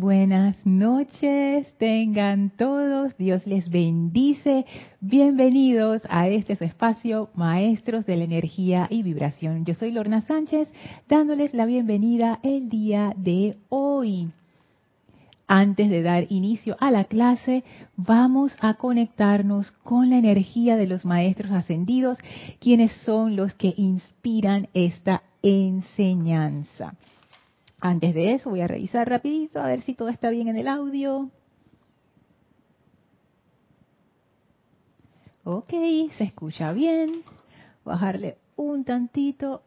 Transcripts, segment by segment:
Buenas noches, tengan todos, Dios les bendice. Bienvenidos a este espacio, Maestros de la Energía y Vibración. Yo soy Lorna Sánchez, dándoles la bienvenida el día de hoy. Antes de dar inicio a la clase, vamos a conectarnos con la energía de los Maestros Ascendidos, quienes son los que inspiran esta enseñanza. Antes de eso voy a revisar rapidito a ver si todo está bien en el audio. Ok, se escucha bien. Bajarle un tantito.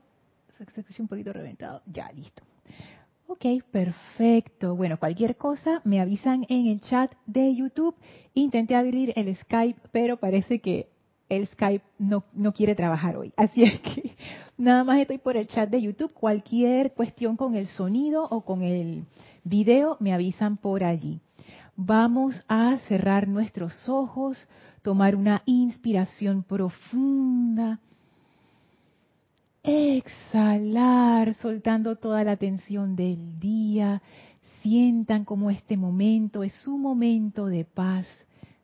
Se escucha un poquito reventado. Ya, listo. Ok, perfecto. Bueno, cualquier cosa me avisan en el chat de YouTube. Intenté abrir el Skype, pero parece que el Skype no, no quiere trabajar hoy. Así es que nada más estoy por el chat de YouTube. Cualquier cuestión con el sonido o con el video me avisan por allí. Vamos a cerrar nuestros ojos, tomar una inspiración profunda, exhalar, soltando toda la tensión del día. Sientan como este momento es su momento de paz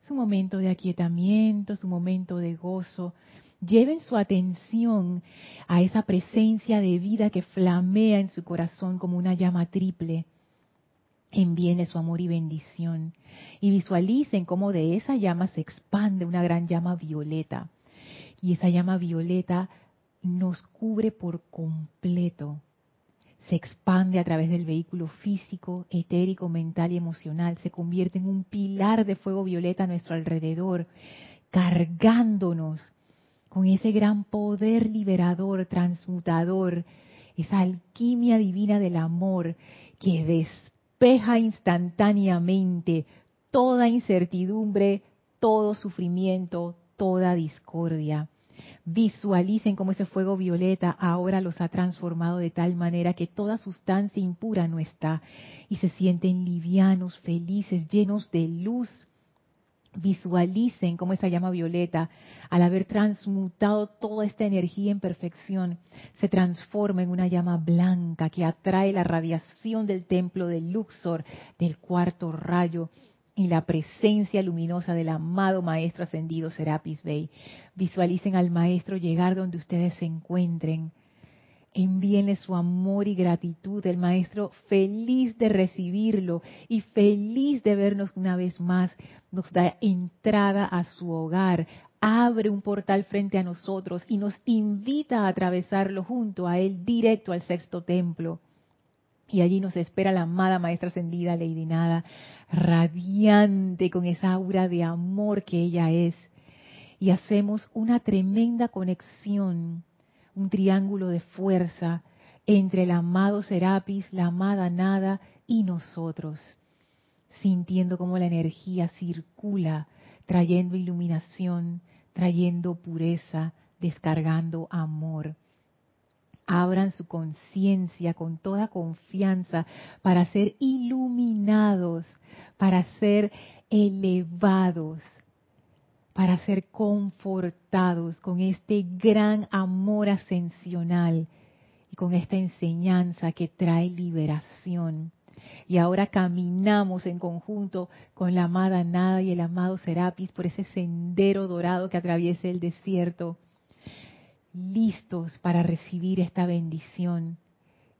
su momento de aquietamiento, su momento de gozo. Lleven su atención a esa presencia de vida que flamea en su corazón como una llama triple. Envíenle su amor y bendición. Y visualicen cómo de esa llama se expande una gran llama violeta. Y esa llama violeta nos cubre por completo se expande a través del vehículo físico, etérico, mental y emocional, se convierte en un pilar de fuego violeta a nuestro alrededor, cargándonos con ese gran poder liberador, transmutador, esa alquimia divina del amor que despeja instantáneamente toda incertidumbre, todo sufrimiento, toda discordia Visualicen cómo ese fuego violeta ahora los ha transformado de tal manera que toda sustancia impura no está y se sienten livianos, felices, llenos de luz. Visualicen cómo esa llama violeta, al haber transmutado toda esta energía en perfección, se transforma en una llama blanca que atrae la radiación del templo de Luxor, del cuarto rayo, y la presencia luminosa del amado Maestro Ascendido Serapis Bey. Visualicen al Maestro llegar donde ustedes se encuentren. Envíenle su amor y gratitud. El Maestro feliz de recibirlo y feliz de vernos una vez más. Nos da entrada a su hogar, abre un portal frente a nosotros y nos invita a atravesarlo junto a Él directo al sexto templo. Y allí nos espera la amada Maestra Ascendida, Lady Nada, radiante con esa aura de amor que ella es. Y hacemos una tremenda conexión, un triángulo de fuerza entre el amado Serapis, la amada Nada y nosotros, sintiendo cómo la energía circula, trayendo iluminación, trayendo pureza, descargando amor abran su conciencia con toda confianza para ser iluminados, para ser elevados, para ser confortados con este gran amor ascensional y con esta enseñanza que trae liberación. Y ahora caminamos en conjunto con la amada Nada y el amado Serapis por ese sendero dorado que atraviesa el desierto listos para recibir esta bendición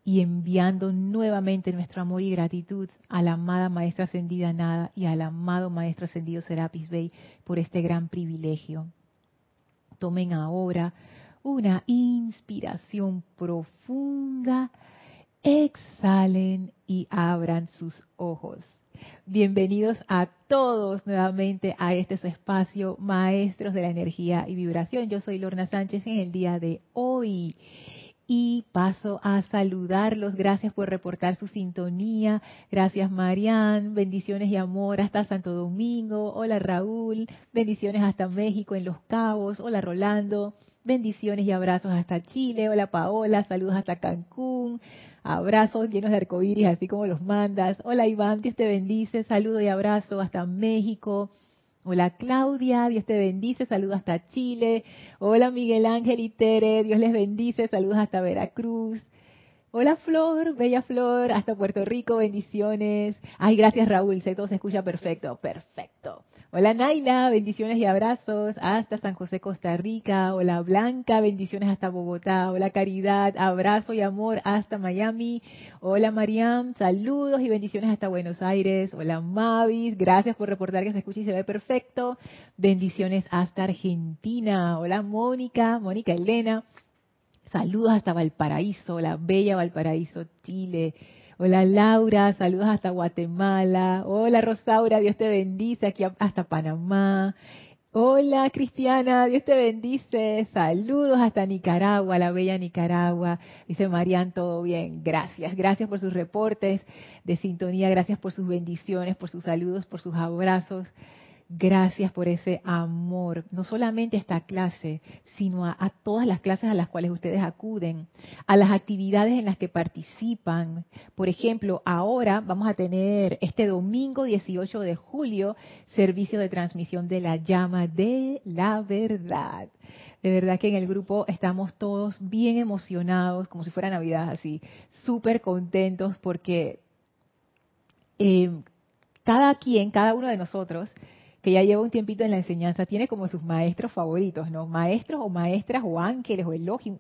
y enviando nuevamente nuestro amor y gratitud a la amada Maestra Ascendida Nada y al amado Maestro Ascendido Serapis Bey por este gran privilegio. Tomen ahora una inspiración profunda, exhalen y abran sus ojos. Bienvenidos a todos nuevamente a este espacio, Maestros de la Energía y Vibración. Yo soy Lorna Sánchez en el día de hoy y paso a saludarlos. Gracias por reportar su sintonía. Gracias Marian. Bendiciones y amor hasta Santo Domingo. Hola Raúl. Bendiciones hasta México en Los Cabos. Hola Rolando. Bendiciones y abrazos hasta Chile. Hola Paola. Saludos hasta Cancún. Abrazos llenos de arcoíris, así como los mandas. Hola Iván, Dios te bendice. Saludo y abrazo hasta México. Hola Claudia, Dios te bendice, saludos hasta Chile. Hola Miguel Ángel y Tere, Dios les bendice, saludos hasta Veracruz. Hola Flor, bella Flor, hasta Puerto Rico, bendiciones. Ay, gracias Raúl, sé todo se escucha perfecto, perfecto. Hola Naila, bendiciones y abrazos hasta San José, Costa Rica. Hola Blanca, bendiciones hasta Bogotá. Hola Caridad, abrazo y amor hasta Miami. Hola Mariam, saludos y bendiciones hasta Buenos Aires. Hola Mavis, gracias por reportar que se escucha y se ve perfecto. Bendiciones hasta Argentina. Hola Mónica, Mónica Elena. Saludos hasta Valparaíso, la bella Valparaíso, Chile. Hola Laura, saludos hasta Guatemala. Hola Rosaura, Dios te bendice aquí hasta Panamá. Hola Cristiana, Dios te bendice. Saludos hasta Nicaragua, la bella Nicaragua. Dice Marian, todo bien. Gracias, gracias por sus reportes de sintonía, gracias por sus bendiciones, por sus saludos, por sus abrazos. Gracias por ese amor, no solamente a esta clase, sino a, todas las clases a las cuales ustedes acuden, a las actividades en las que participan. Por ejemplo, ahora vamos a tener este domingo 18 de julio servicio de transmisión de la llama de la verdad. De verdad que en el grupo estamos todos bien emocionados, como si fuera Navidad, así, súper contentos porque eh, cada quien, cada uno de nosotros, que ya lleva un tiempito en la enseñanza, tiene como sus maestros favoritos, ¿no? Maestros o maestras o ángeles o Elohim,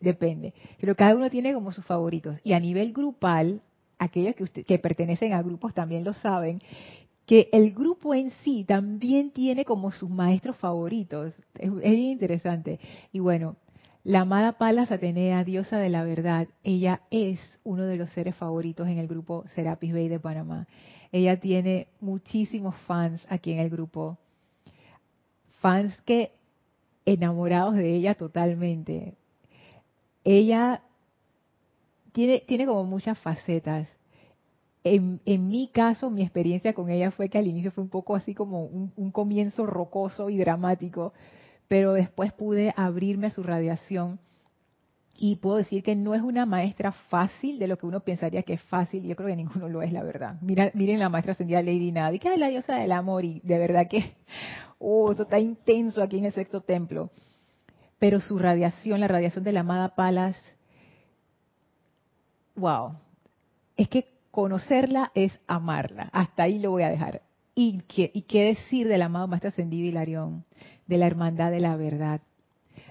depende. Pero cada uno tiene como sus favoritos. Y a nivel grupal, aquellos que, que pertenecen a grupos también lo saben, que el grupo en sí también tiene como sus maestros favoritos. Es, es interesante. Y bueno, la amada Palas Atenea, diosa de la verdad, ella es uno de los seres favoritos en el grupo Serapis Bay de Panamá. Ella tiene muchísimos fans aquí en el grupo. Fans que enamorados de ella totalmente. Ella tiene, tiene como muchas facetas. En, mi caso, mi experiencia con ella fue que al inicio fue un poco así como un comienzo rocoso y dramático, pero después pude abrirme a su radiación y puedo decir que no es una maestra fácil de lo que uno pensaría que es fácil. Yo creo que ninguno lo es, la verdad. Mira, miren la maestra ascendida Lady Nadi, que es la diosa del amor y de verdad que, oh, esto está intenso aquí en el sexto templo. Pero su radiación, la radiación de la amada Palas, wow, es que conocerla es amarla. Hasta ahí lo voy a dejar. ¿Y qué, decir del amado maestro ascendido Hilarión? De la hermandad de la verdad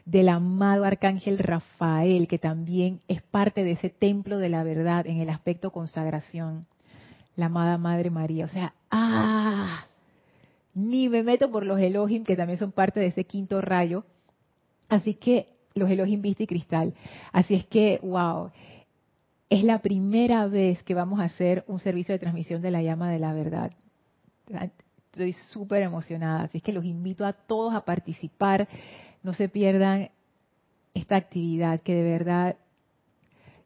del amado arcángel Rafael, que también es parte de ese templo de la verdad en el aspecto consagración, la amada Madre María. O sea, ¡ah! Ni me meto por los Elohim, que también son parte de ese quinto rayo. Así que los Elohim vista y cristal. Así es que, wow, es la primera vez que vamos a hacer un servicio de transmisión de la llama de la verdad. Estoy súper emocionada, así es que los invito a todos a participar. No se pierdan esta actividad que de verdad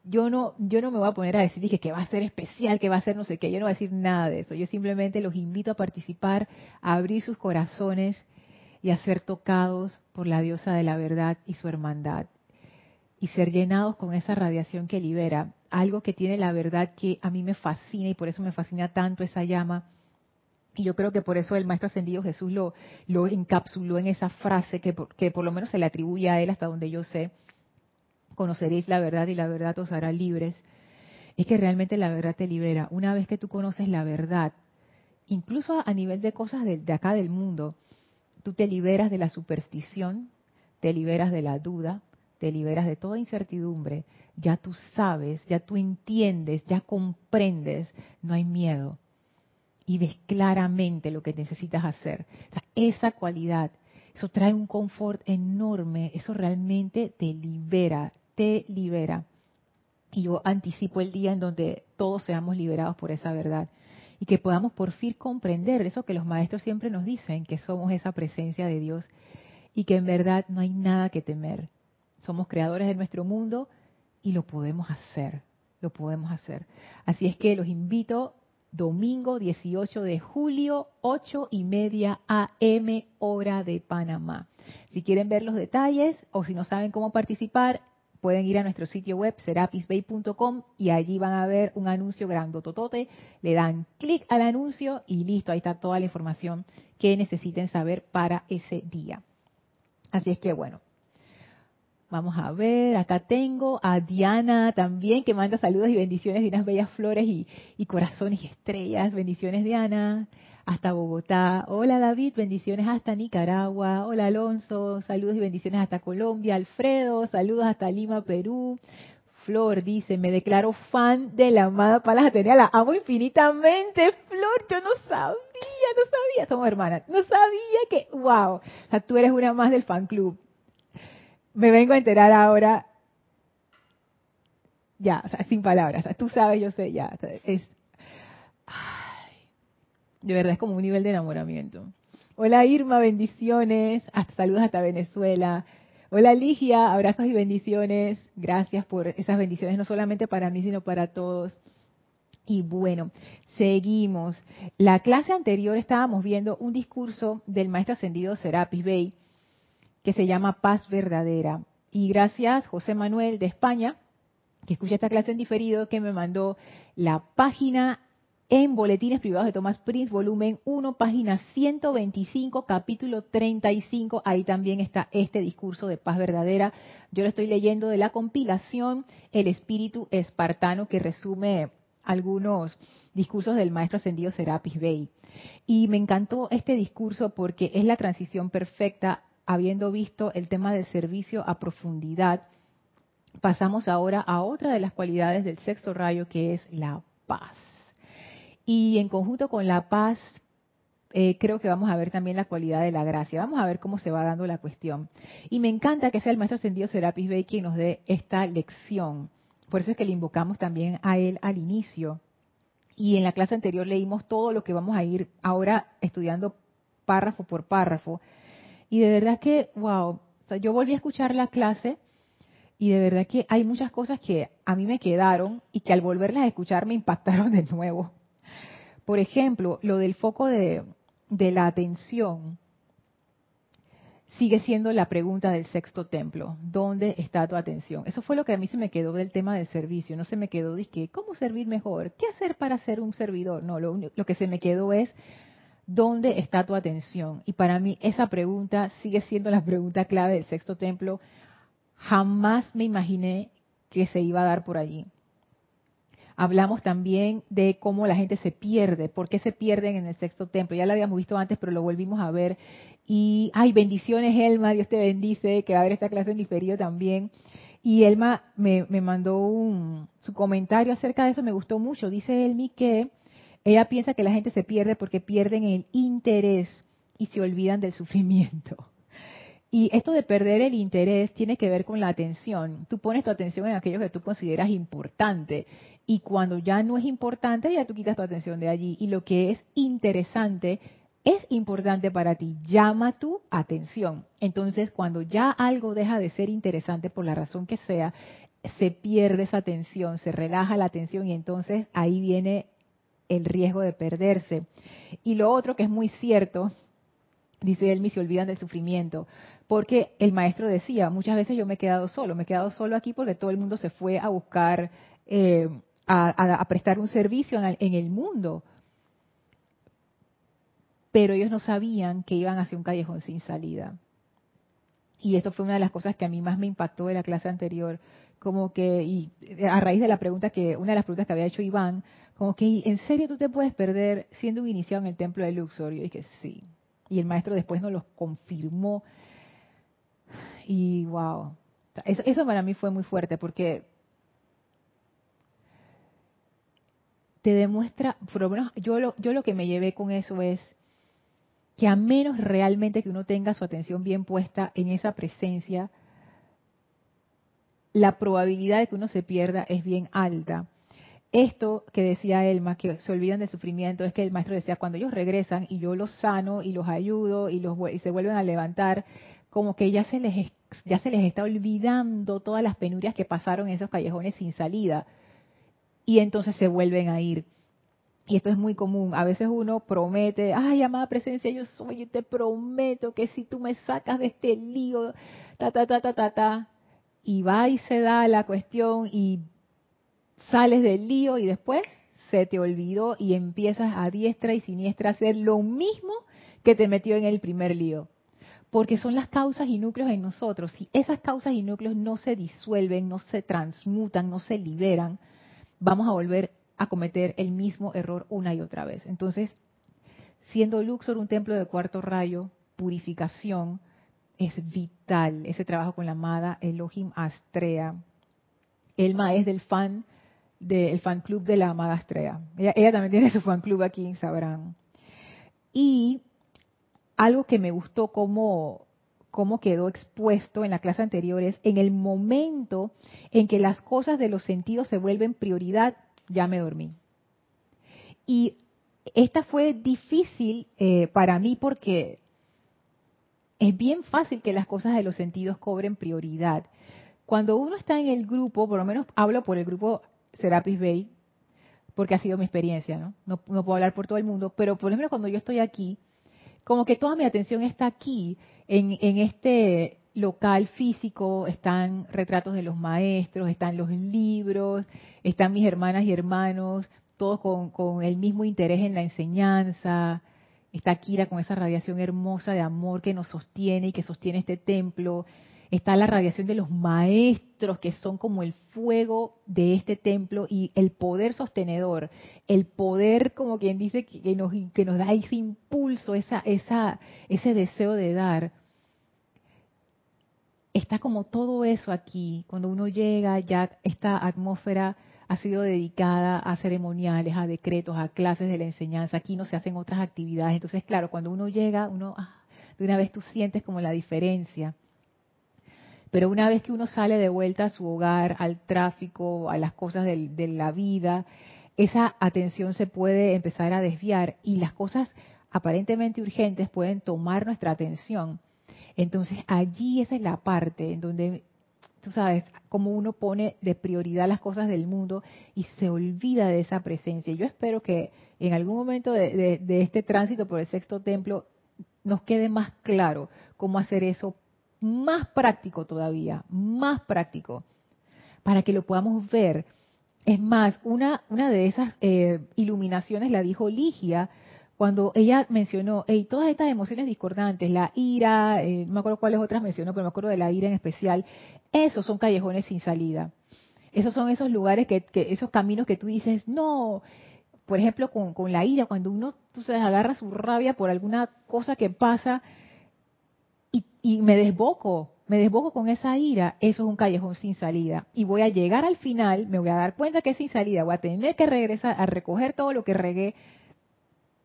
yo no yo no me voy a poner a decir que, va a ser especial, que va a ser no sé qué, yo no voy a decir nada de eso. Yo simplemente los invito a participar, a abrir sus corazones y a ser tocados por la diosa de la verdad y su hermandad. Y ser llenados con esa radiación que libera, algo que tiene la verdad que a mí me fascina y por eso me fascina tanto esa llama y yo creo que por eso el Maestro Ascendido Jesús lo, lo encapsuló en esa frase que por, lo menos se le atribuye a él hasta donde yo sé. Conoceréis la verdad y la verdad os hará libres. Es que realmente la verdad te libera. Una vez que tú conoces la verdad, incluso a nivel de cosas de, de acá del mundo, tú te liberas de la superstición, te liberas de la duda, te liberas de toda incertidumbre. Ya tú sabes, ya tú entiendes, ya comprendes, no hay miedo y ves claramente lo que necesitas hacer. esa cualidad, eso trae un confort enorme, eso realmente te libera, te libera. Y yo anticipo el día en donde todos seamos liberados por esa verdad y que podamos por fin comprender eso que los maestros siempre nos dicen, que somos esa presencia de Dios y que en verdad no hay nada que temer. Somos creadores de nuestro mundo y lo podemos hacer, lo podemos hacer. Así es que los invito domingo 18 de julio, 8 y media AM, hora de Panamá. Si quieren ver los detalles o si no saben cómo participar, pueden ir a nuestro sitio web serapisbay.com y allí van a ver un anuncio grandototote, le dan clic al anuncio y listo, ahí está toda la información que necesiten saber para ese día. Así es que bueno, Vamos a ver, acá tengo a Diana también que manda saludos y bendiciones de unas bellas flores y, y corazones y estrellas. Bendiciones Diana, hasta Bogotá. Hola David, bendiciones hasta Nicaragua. Hola Alonso, saludos y bendiciones hasta Colombia. Alfredo, saludos hasta Lima, Perú. Flor dice, me declaro fan de la amada Palas la amo infinitamente. Flor, yo no sabía, no sabía, somos hermanas, no sabía que, wow, o sea, tú eres una más del fan club. Me vengo a enterar ahora, ya, o sin palabras, tú sabes, yo sé, ya, es, de verdad es como un nivel de enamoramiento. Hola Irma, bendiciones, hasta saludos hasta Venezuela. Hola Ligia, abrazos y bendiciones. Gracias por esas bendiciones, no solamente para mí, sino para todos. Y bueno, seguimos. La clase anterior estábamos viendo un discurso del maestro ascendido Serapis Bey que se llama Paz Verdadera. Y gracias José Manuel de España, que escucha esta clase en diferido, que me mandó la página en Boletines Privados de Thomas Prince, volumen 1, página 125, capítulo 35. Ahí también está este discurso de paz verdadera. Yo lo estoy leyendo de la compilación El Espíritu Espartano, que resume algunos discursos del maestro ascendido Serapis Bey. Y me encantó este discurso porque es la transición perfecta, habiendo visto el tema del servicio a profundidad. Pasamos ahora a otra de las cualidades del sexto rayo, que es la paz. Y en conjunto con la paz, eh, creo que vamos a ver también la cualidad de la gracia. Vamos a ver cómo se va dando la cuestión. Y me encanta que sea el maestro ascendido Serapis Bey quien nos dé esta lección. Por eso es que le invocamos también a él al inicio. Y en la clase anterior leímos todo lo que vamos a ir ahora estudiando párrafo por párrafo. Y de verdad que, wow, yo volví a escuchar la clase y de verdad que hay muchas cosas que a mí me quedaron y que al volverlas a escuchar me impactaron de nuevo. Por ejemplo, lo del foco de, la atención sigue siendo la pregunta del sexto templo. ¿Dónde está tu atención? Eso fue lo que a mí se me quedó del tema del servicio. No se me quedó, dije, ¿cómo servir mejor? ¿Qué hacer para ser un servidor? No, lo, lo que se me quedó es, ¿dónde está tu atención? Y para mí esa pregunta sigue siendo la pregunta clave del sexto templo. Jamás me imaginé que se iba a dar por allí. Hablamos también de cómo la gente se pierde, por qué se pierden en el sexto templo. Ya lo habíamos visto antes, pero lo volvimos a ver. Y, ay, bendiciones, Elma, Dios te bendice, que va a haber esta clase en diferido también. Y Elma me, mandó un, su comentario acerca de eso, me gustó mucho. Dice Elmi que ella piensa que la gente se pierde porque pierden el interés y se olvidan del sufrimiento. Y esto de perder el interés tiene que ver con la atención. Tú pones tu atención en aquello que tú consideras importante y cuando ya no es importante, ya tú quitas tu atención de allí. Y lo que es interesante es importante para ti, llama tu atención. Entonces, cuando ya algo deja de ser interesante por la razón que sea, se pierde esa atención, se relaja la atención y entonces ahí viene el riesgo de perderse. Y lo otro que es muy cierto, dice él, se olvidan del sufrimiento porque el maestro decía, muchas veces yo me he quedado solo, me he quedado solo aquí porque todo el mundo se fue a buscar, eh, a, prestar un servicio en el, mundo. Pero ellos no sabían que iban hacia un callejón sin salida. Y esto fue una de las cosas que a mí más me impactó de la clase anterior, como que, y a raíz de la pregunta que, una de las preguntas que había hecho Iván, como que, ¿en serio tú te puedes perder siendo un iniciado en el templo de Luxor? Yo dije, sí. Y el maestro después nos lo confirmó y wow, eso, para mí fue muy fuerte porque te demuestra, por lo menos yo lo, yo lo que me llevé con eso es que a menos realmente que uno tenga su atención bien puesta en esa presencia, la probabilidad de que uno se pierda es bien alta. Esto que decía Elma, que se olvidan del sufrimiento, es que el maestro decía, cuando ellos regresan y yo los sano y los ayudo y, los, y se vuelven a levantar, como que ya se les está olvidando todas las penurias que pasaron en esos callejones sin salida y entonces se vuelven a ir. Y esto es muy común. A veces uno promete, ay, amada presencia, yo soy, yo te prometo que si tú me sacas de este lío, ta, ta, ta, ta, ta, ta, y va y se da la cuestión y sales del lío y después se te olvidó y empiezas a diestra y siniestra a hacer lo mismo que te metió en el primer lío porque son las causas y núcleos en nosotros. Si esas causas y núcleos no se disuelven, no se transmutan, no se liberan, vamos a volver a cometer el mismo error una y otra vez. Entonces, siendo Luxor un templo de cuarto rayo, purificación, es vital ese trabajo con la amada Elohim Astrea. Elma es del fan del fan club de la amada Astrea. Ella, también tiene su fan club aquí, sabrán. Y algo que me gustó como cómo quedó expuesto en la clase anterior es en el momento en que las cosas de los sentidos se vuelven prioridad, ya me dormí. Y esta fue difícil eh, para mí porque es bien fácil que las cosas de los sentidos cobren prioridad. Cuando uno está en el grupo, por lo menos hablo por el grupo Serapis Bay, porque ha sido mi experiencia, ¿no? ¿no? Puedo hablar por todo el mundo, pero por ejemplo cuando yo estoy aquí, como que toda mi atención está aquí, en, este local físico, están retratos de los maestros, están los libros, están mis hermanas y hermanos, todos con el mismo interés en la enseñanza, está Kira con esa radiación hermosa de amor que nos sostiene y que sostiene este templo, está la radiación de los maestros que son como el fuego de este templo y el poder sostenedor, el poder como quien dice que nos, que nos da ese impulso, esa, esa, ese deseo de dar. Está como todo eso aquí, cuando uno llega ya esta atmósfera ha sido dedicada a ceremoniales, a decretos, a clases de la enseñanza. Aquí no se hacen otras actividades. Entonces, claro, cuando uno llega, uno ah, de una vez tú sientes como la diferencia. Pero una vez que uno sale de vuelta a su hogar, al tráfico, a las cosas de, la vida, esa atención se puede empezar a desviar y las cosas aparentemente urgentes pueden tomar nuestra atención. Entonces allí esa es la parte en donde, tú sabes, como uno pone de prioridad las cosas del mundo y se olvida de esa presencia. Yo espero que en algún momento de, de este tránsito por el sexto templo nos quede más claro cómo hacer eso más práctico todavía, más práctico, para que lo podamos ver. Es más, una, una de esas eh, iluminaciones la dijo Ligia cuando ella mencionó, hey, todas estas emociones discordantes, la ira, eh, no me acuerdo cuáles otras mencionó, pero me acuerdo de la ira en especial, esos son callejones sin salida. Esos son esos lugares, que, esos caminos que tú dices, no, por ejemplo, con, con la ira, cuando uno tú sabes, agarra su rabia por alguna cosa que pasa, y me desboco, me desboco con esa ira, eso es un callejón sin salida. Y voy a llegar al final, me voy a dar cuenta que es sin salida, voy a tener que regresar a recoger todo lo que regué.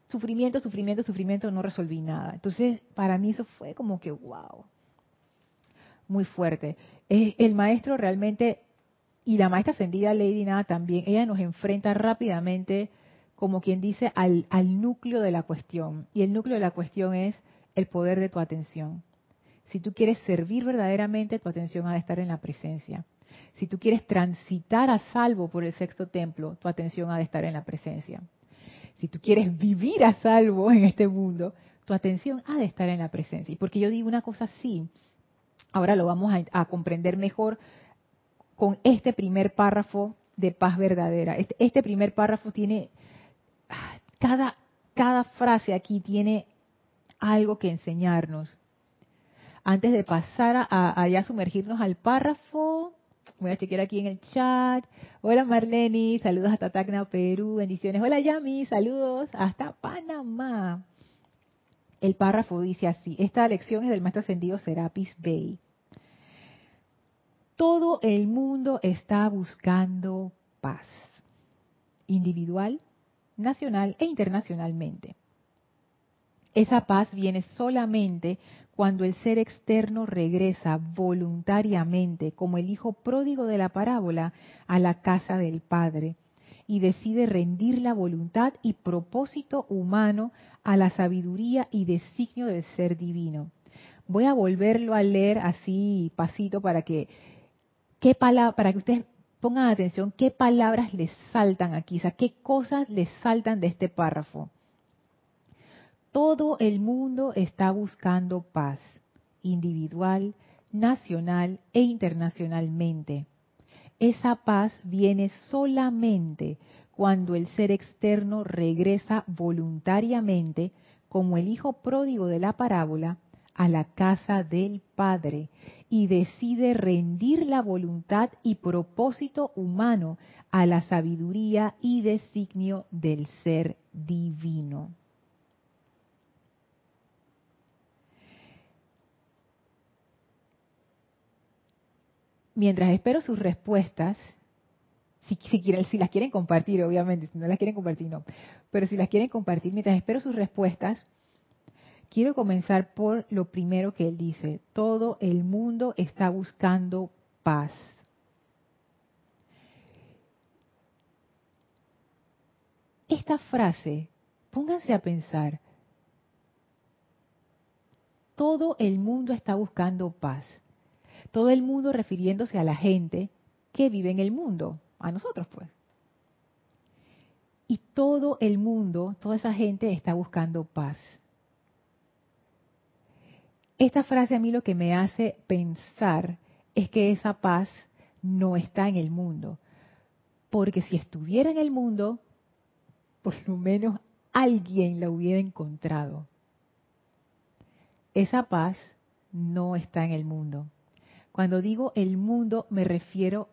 Sufrimiento, sufrimiento, sufrimiento, no resolví nada. Entonces, para mí eso fue como que, wow, muy fuerte. El maestro realmente, y la maestra ascendida Lady Nada también, ella nos enfrenta rápidamente, como quien dice, al, al núcleo de la cuestión. Y el núcleo de la cuestión es el poder de tu atención. Si tú quieres servir verdaderamente, tu atención ha de estar en la presencia. Si tú quieres transitar a salvo por el sexto templo, tu atención ha de estar en la presencia. Si tú quieres vivir a salvo en este mundo, tu atención ha de estar en la presencia. Y porque yo digo una cosa así, ahora lo vamos a, comprender mejor con este primer párrafo de paz verdadera. Este, este primer párrafo tiene, ah, cada, cada frase aquí tiene algo que enseñarnos antes de pasar a, ya sumergirnos al párrafo, voy a chequear aquí en el chat. Hola Marlene, saludos hasta Tacna, Perú, bendiciones. Hola Yami, saludos hasta Panamá. El párrafo dice así, esta lección es del maestro ascendido Serapis Bey. Todo el mundo está buscando paz, individual, nacional e internacionalmente. Esa paz viene solamente cuando el ser externo regresa voluntariamente, como el hijo pródigo de la parábola, a la casa del Padre y decide rendir la voluntad y propósito humano a la sabiduría y designio del ser divino. Voy a volverlo a leer así pasito para que qué para que ustedes pongan atención qué palabras les saltan aquí, o sea, qué cosas les saltan de este párrafo. Todo el mundo está buscando paz, individual, nacional e internacionalmente. Esa paz viene solamente cuando el ser externo regresa voluntariamente, como el hijo pródigo de la parábola, a la casa del Padre y decide rendir la voluntad y propósito humano a la sabiduría y designio del ser divino. Mientras espero sus respuestas, si, las quieren compartir, obviamente, si no las quieren compartir, no, pero si las quieren compartir, mientras espero sus respuestas, quiero comenzar por lo primero que él dice, todo el mundo está buscando paz. Esta frase, pónganse a pensar, todo el mundo está buscando paz. Todo el mundo refiriéndose a la gente que vive en el mundo, a nosotros pues. Y todo el mundo, toda esa gente está buscando paz. Esta frase a mí lo que me hace pensar es que esa paz no está en el mundo. Porque si estuviera en el mundo, por lo menos alguien la hubiera encontrado. Esa paz no está en el mundo. Cuando digo el mundo me refiero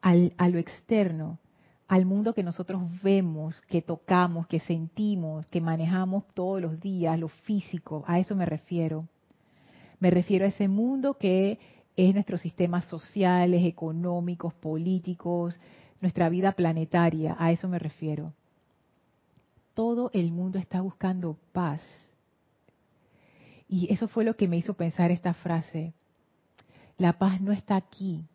a lo externo, al mundo que nosotros vemos, que tocamos, que sentimos, que manejamos todos los días, lo físico, a eso me refiero. Me refiero a ese mundo que es nuestros sistemas sociales, económicos, políticos, nuestra vida planetaria, a eso me refiero. Todo el mundo está buscando paz. Y eso fue lo que me hizo pensar esta frase. La paz no está aquí,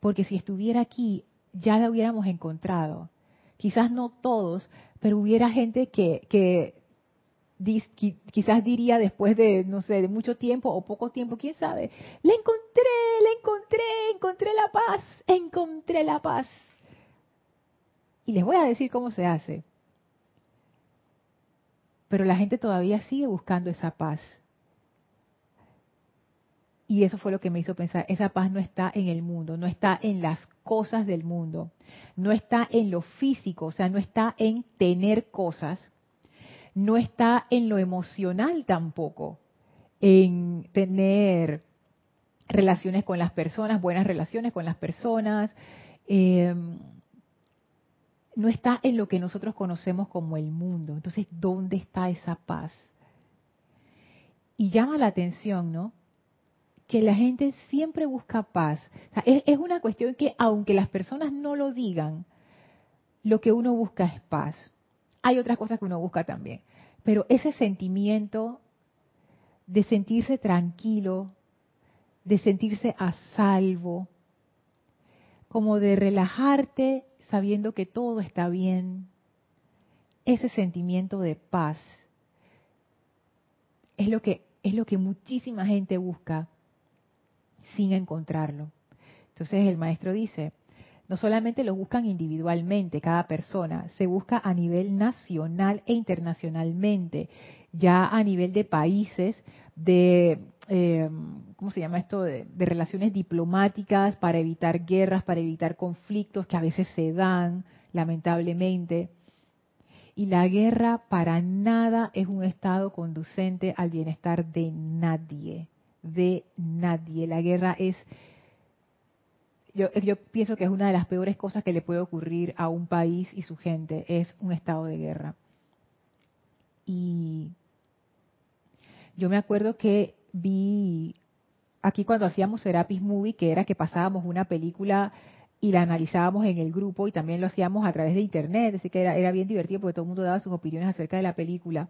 porque si estuviera aquí ya la hubiéramos encontrado. Quizás no todos, pero hubiera gente que, quizás diría después de, no sé, de mucho tiempo o poco tiempo, quién sabe, la encontré, la encontré, encontré la paz, encontré la paz. Y les voy a decir cómo se hace. Pero la gente todavía sigue buscando esa paz. Y eso fue lo que me hizo pensar, esa paz no está en el mundo, no está en las cosas del mundo, no está en lo físico, o sea, no está en tener cosas, no está en lo emocional tampoco, en tener relaciones con las personas, buenas relaciones con las personas, em, no está en lo que nosotros conocemos como el mundo. Entonces, ¿dónde está esa paz? Y llama la atención, ¿no? Que la gente siempre busca paz. es, una cuestión que aunque las personas no lo digan, lo que uno busca es paz. Hay otras cosas que uno busca también, pero ese sentimiento de sentirse tranquilo, de sentirse a salvo, como de relajarte sabiendo que todo está bien, ese sentimiento de paz es lo que es lo que muchísima gente busca sin encontrarlo. Entonces el maestro dice, no solamente lo buscan individualmente, cada persona, se busca a nivel nacional e internacionalmente, ya a nivel de países, de, eh, ¿cómo se llama esto?, de, de, relaciones diplomáticas para evitar guerras, para evitar conflictos que a veces se dan, lamentablemente. Y la guerra para nada es un estado conducente al bienestar de nadie de nadie. La guerra es, yo, pienso que es una de las peores cosas que le puede ocurrir a un país y su gente, es un estado de guerra. Y yo me acuerdo que vi aquí cuando hacíamos Serapis Movie, que era que pasábamos una película y la analizábamos en el grupo y también lo hacíamos a través de internet, así que era, era bien divertido porque todo el mundo daba sus opiniones acerca de la película.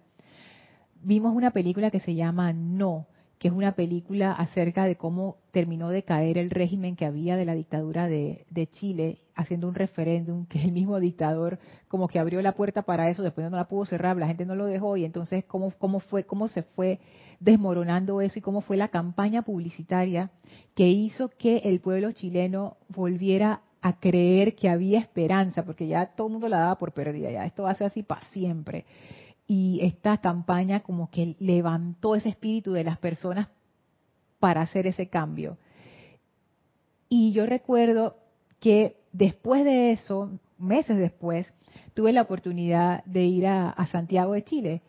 Vimos una película que se llama No, que es una película acerca de cómo terminó de caer el régimen que había de la dictadura de, Chile, haciendo un referéndum que el mismo dictador como que abrió la puerta para eso, después no la pudo cerrar, la gente no lo dejó y entonces cómo, cómo fue, cómo se fue desmoronando eso y cómo fue la campaña publicitaria que hizo que el pueblo chileno volviera a creer que había esperanza, porque ya todo el mundo la daba por perdida, ya esto va a ser así para siempre y esta campaña como que levantó ese espíritu de las personas para hacer ese cambio. Y yo recuerdo que después de eso, meses después, tuve la oportunidad de ir a, Santiago de Chile.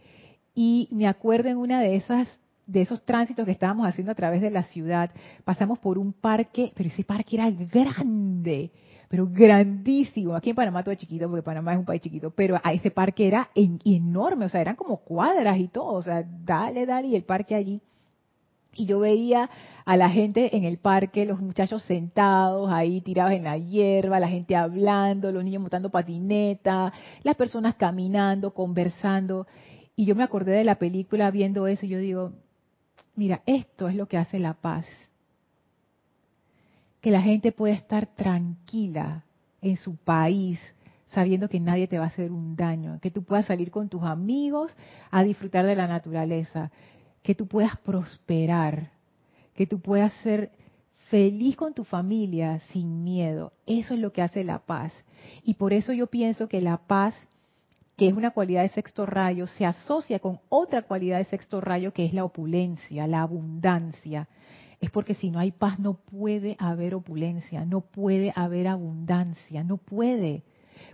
Y me acuerdo en una de esas de esos tránsitos que estábamos haciendo a través de la ciudad, pasamos por un parque, pero ese parque era grande, pero grandísimo. Aquí en Panamá todo es chiquito, porque Panamá es un país chiquito, pero a ese parque era enorme, o sea, eran como cuadras y todo, o sea, dale, dale, y el parque allí. Y yo veía a la gente en el parque, los muchachos sentados ahí tirados en la hierba, la gente hablando, los niños montando patineta, las personas caminando, conversando. Y yo me acordé de la película viendo eso y yo digo, mira, esto es lo que hace la paz que la gente puede estar tranquila en su país, sabiendo que nadie te va a hacer un daño, que tú puedas salir con tus amigos a disfrutar de la naturaleza, que tú puedas prosperar, que tú puedas ser feliz con tu familia sin miedo. Eso es lo que hace la paz. Y por eso yo pienso que la paz, que es una cualidad de sexto rayo, se asocia con otra cualidad de sexto rayo que es la opulencia, la abundancia es porque si no hay paz no puede haber opulencia, no puede haber abundancia, no puede.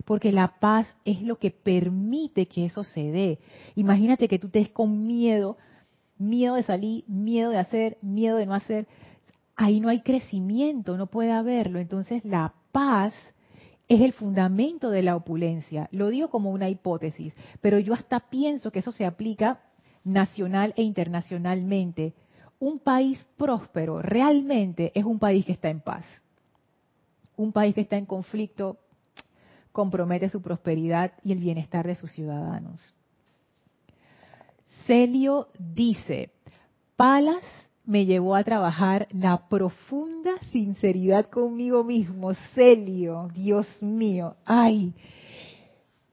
Porque la paz es lo que permite que eso se dé. Imagínate que tú des con miedo, miedo de salir, miedo de hacer, miedo de no hacer. Ahí no hay crecimiento, no puede haberlo. Entonces la paz es el fundamento de la opulencia. Lo digo como una hipótesis, pero yo hasta pienso que eso se aplica nacional e internacionalmente un país próspero realmente es un país que está en paz. Un país que está en conflicto compromete su prosperidad y el bienestar de sus ciudadanos. Celio dice, Palas me llevó a trabajar la profunda sinceridad conmigo mismo. Celio, Dios mío, ay,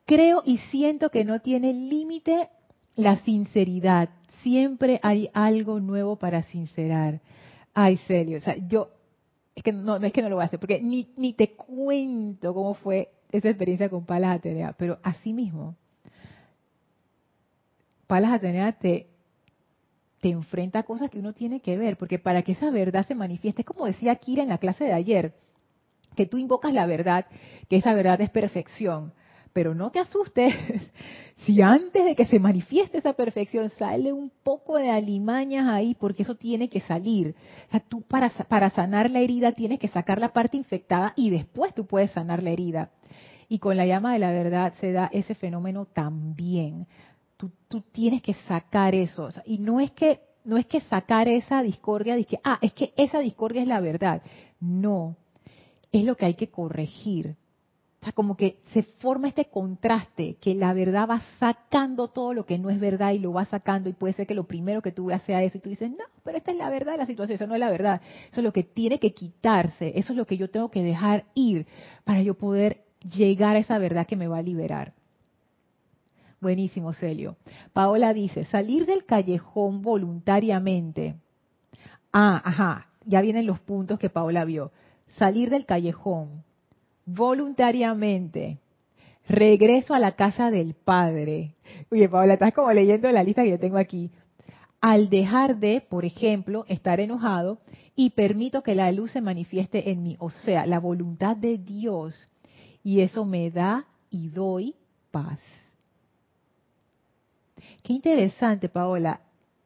creo y siento que no tiene límite la sinceridad siempre hay algo nuevo para sincerar. Ay, Celio, o sea, yo, es que no, no es que no lo voy a hacer, porque ni, ni te cuento cómo fue esa experiencia con Palas Atenea, pero así mismo, Palas Atenea te, te enfrenta a cosas que uno tiene que ver, porque para que esa verdad se manifieste, es como decía Kira en la clase de ayer, que tú invocas la verdad, que esa verdad es perfección, pero no te asustes si antes de que se manifieste esa perfección sale un poco de alimañas ahí, porque eso tiene que salir. O sea, tú para, para sanar la herida tienes que sacar la parte infectada y después tú puedes sanar la herida. Y con la llama de la verdad se da ese fenómeno también. Tú, tú tienes que sacar eso. y no es que no es que sacar esa discordia de que, ah, es que esa discordia es la verdad. No, es lo que hay que corregir o sea, como que se forma este contraste, que la verdad va sacando todo lo que no es verdad y lo va sacando y puede ser que lo primero que tú veas sea eso y tú dices, no, pero esta es la verdad de la situación, eso no es la verdad, eso es lo que tiene que quitarse, eso es lo que yo tengo que dejar ir para yo poder llegar a esa verdad que me va a liberar. Buenísimo, Celio. Paola dice, salir del callejón voluntariamente. Ah, ajá, ya vienen los puntos que Paola vio. Salir del callejón, voluntariamente. Regreso a la casa del Padre. Oye, Paola, estás como leyendo la lista que yo tengo aquí. Al dejar de, por ejemplo, estar enojado y permito que la luz se manifieste en mí, o sea, la voluntad de Dios. Y eso me da y doy paz. Qué interesante, Paola.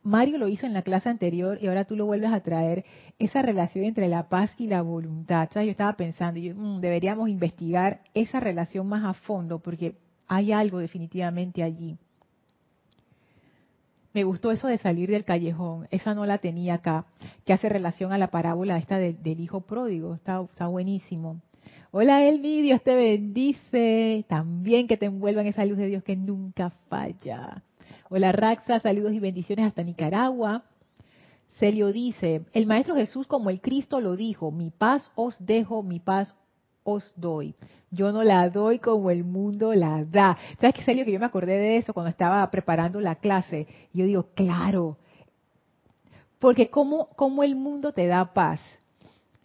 Mario lo hizo en la clase anterior y ahora tú lo vuelves a traer, esa relación entre la paz y la voluntad. Yo estaba pensando, yo, mm, deberíamos investigar esa relación más a fondo porque hay algo definitivamente allí. Me gustó eso de salir del callejón, esa no la tenía acá, que hace relación a la parábola esta del hijo pródigo, está, está buenísimo. Hola Elmi, Dios te bendice, también que te envuelva en esa luz de Dios que nunca falla. Hola Raxa, saludos y bendiciones hasta Nicaragua. Celio dice, el Maestro Jesús como el Cristo lo dijo, mi paz os dejo, mi paz os doy. Yo no la doy como el mundo la da. ¿Sabes qué, Celio? Que yo me acordé de eso cuando estaba preparando la clase. Yo digo, claro, porque como, como el mundo te da paz,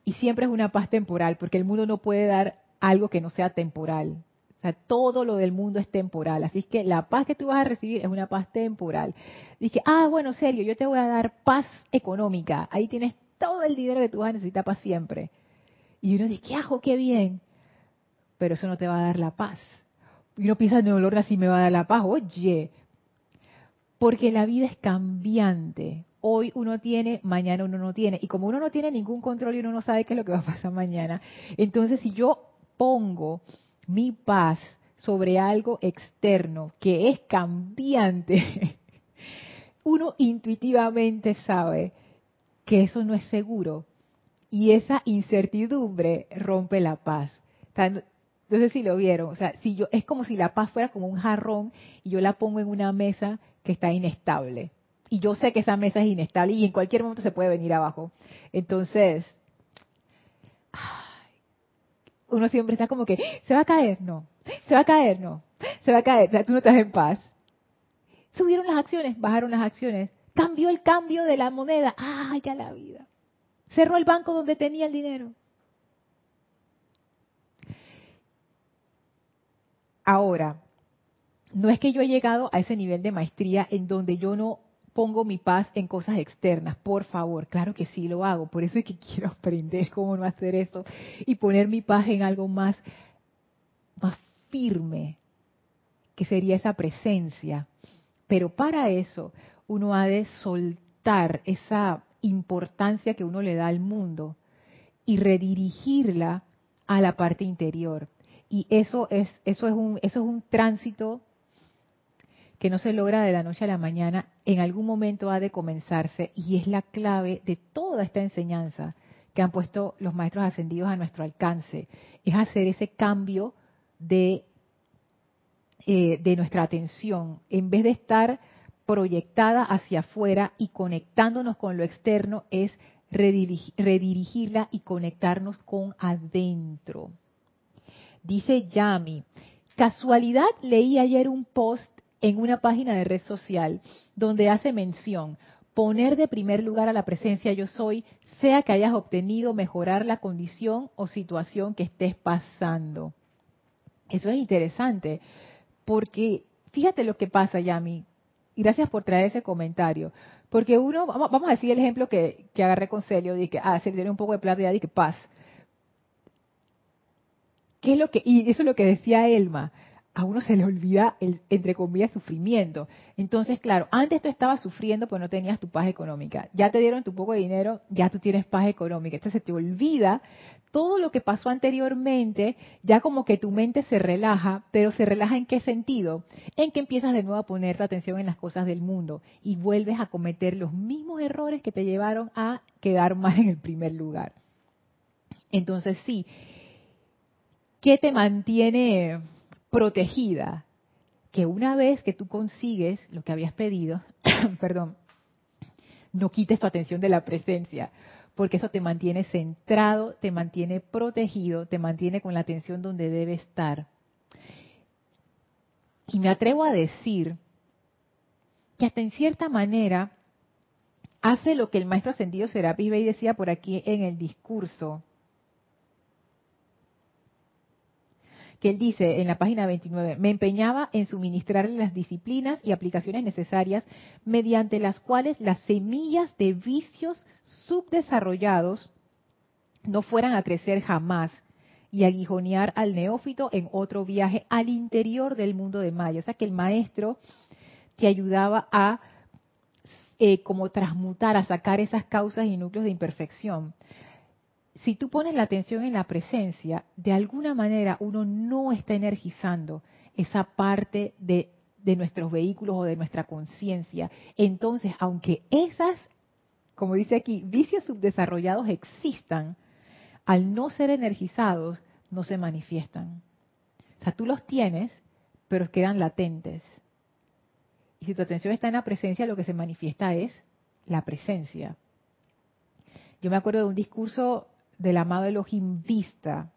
y siempre es una paz temporal, porque el mundo no puede dar algo que no sea temporal. O sea, todo lo del mundo es temporal. Así que la paz que tú vas a recibir es una paz temporal. Dije, ah, bueno, serio, yo te voy a dar paz económica. Ahí tienes todo el dinero que tú vas a necesitar para siempre. Y uno dice, ¿qué hago? Qué bien. Pero eso no te va a dar la paz. Y uno piensa, no, así me va a dar la paz. Oye, porque la vida es cambiante. hoy uno tiene, mañana uno no tiene. Y como uno no tiene ningún control y uno no sabe qué es lo que va a pasar mañana, entonces si yo pongo mi paz sobre algo externo que es cambiante, uno intuitivamente sabe que eso no es seguro. Y esa incertidumbre rompe la paz. No sé si lo vieron, o sea, si yo es como si la paz fuera como un jarrón y yo la pongo en una mesa que está inestable. Y yo sé que esa mesa es inestable y en cualquier momento se puede venir abajo. Entonces, uno siempre está como que, ¿se va a caer? No. ¿Se va a caer? No. ¿Se va a caer? O sea, tú no estás en paz. Subieron las acciones, bajaron las acciones. Cambió el cambio de la moneda. ¡Ah, ya la vida! Cerró el banco donde tenía el dinero. Ahora, no es que yo he llegado a ese nivel de maestría en donde yo no pongo mi paz en cosas externas, por favor, claro que sí lo hago, por eso es que quiero aprender cómo no hacer eso y poner mi paz en algo más, más firme, que sería esa presencia. Pero para eso uno ha de soltar esa importancia que uno le da al mundo y redirigirla a la parte interior. Y eso es, eso es un, eso es un tránsito que no se logra de la noche a la mañana, en algún momento ha de comenzarse y es la clave de toda esta enseñanza que han puesto los maestros ascendidos a nuestro alcance. Es hacer ese cambio de, eh, nuestra atención. En vez de estar proyectada hacia afuera y conectándonos con lo externo, es redirigirla y conectarnos con adentro. Dice Yami, casualidad leí ayer un post en una página de red social donde hace mención, poner de primer lugar a la presencia yo soy, sea que hayas obtenido mejorar la condición o situación que estés pasando. Eso es interesante, porque fíjate lo que pasa, Yami, gracias por traer ese comentario, porque uno, vamos a decir el ejemplo que, que agarré con Celio, de que, ah, se tiene un poco de claridad y que paz. ¿Qué es lo que, y eso es lo que decía Elma, a uno se le olvida el, entre comillas, sufrimiento. Entonces, claro, antes tú estabas sufriendo porque no tenías tu paz económica. Ya te dieron tu poco de dinero, ya tú tienes paz económica. Entonces se te olvida todo lo que pasó anteriormente, ya como que tu mente se relaja, pero se relaja en qué sentido? En que empiezas de nuevo a poner tu atención en las cosas del mundo y vuelves a cometer los mismos errores que te llevaron a quedar mal en el primer lugar. Entonces, sí, ¿qué te mantiene protegida, que una vez que tú consigues lo que habías pedido, perdón, no quites tu atención de la presencia, porque eso te mantiene centrado, te mantiene protegido, te mantiene con la atención donde debe estar. Y me atrevo a decir que hasta en cierta manera hace lo que el maestro ascendido Serapis Bey decía por aquí en el discurso, que él dice en la página 29, me empeñaba en suministrarle las disciplinas y aplicaciones necesarias mediante las cuales las semillas de vicios subdesarrollados no fueran a crecer jamás y aguijonear al neófito en otro viaje al interior del mundo de Maya. O sea que el maestro te ayudaba a eh, como transmutar, a sacar esas causas y núcleos de imperfección si tú pones la atención en la presencia, de alguna manera uno no está energizando esa parte de, nuestros vehículos o de nuestra conciencia. Entonces, aunque esas, como dice aquí, vicios subdesarrollados existan, al no ser energizados, no se manifiestan. O sea, tú los tienes, pero quedan latentes. Y si tu atención está en la presencia, lo que se manifiesta es la presencia. Yo me acuerdo de un discurso del amado Elohim Vista.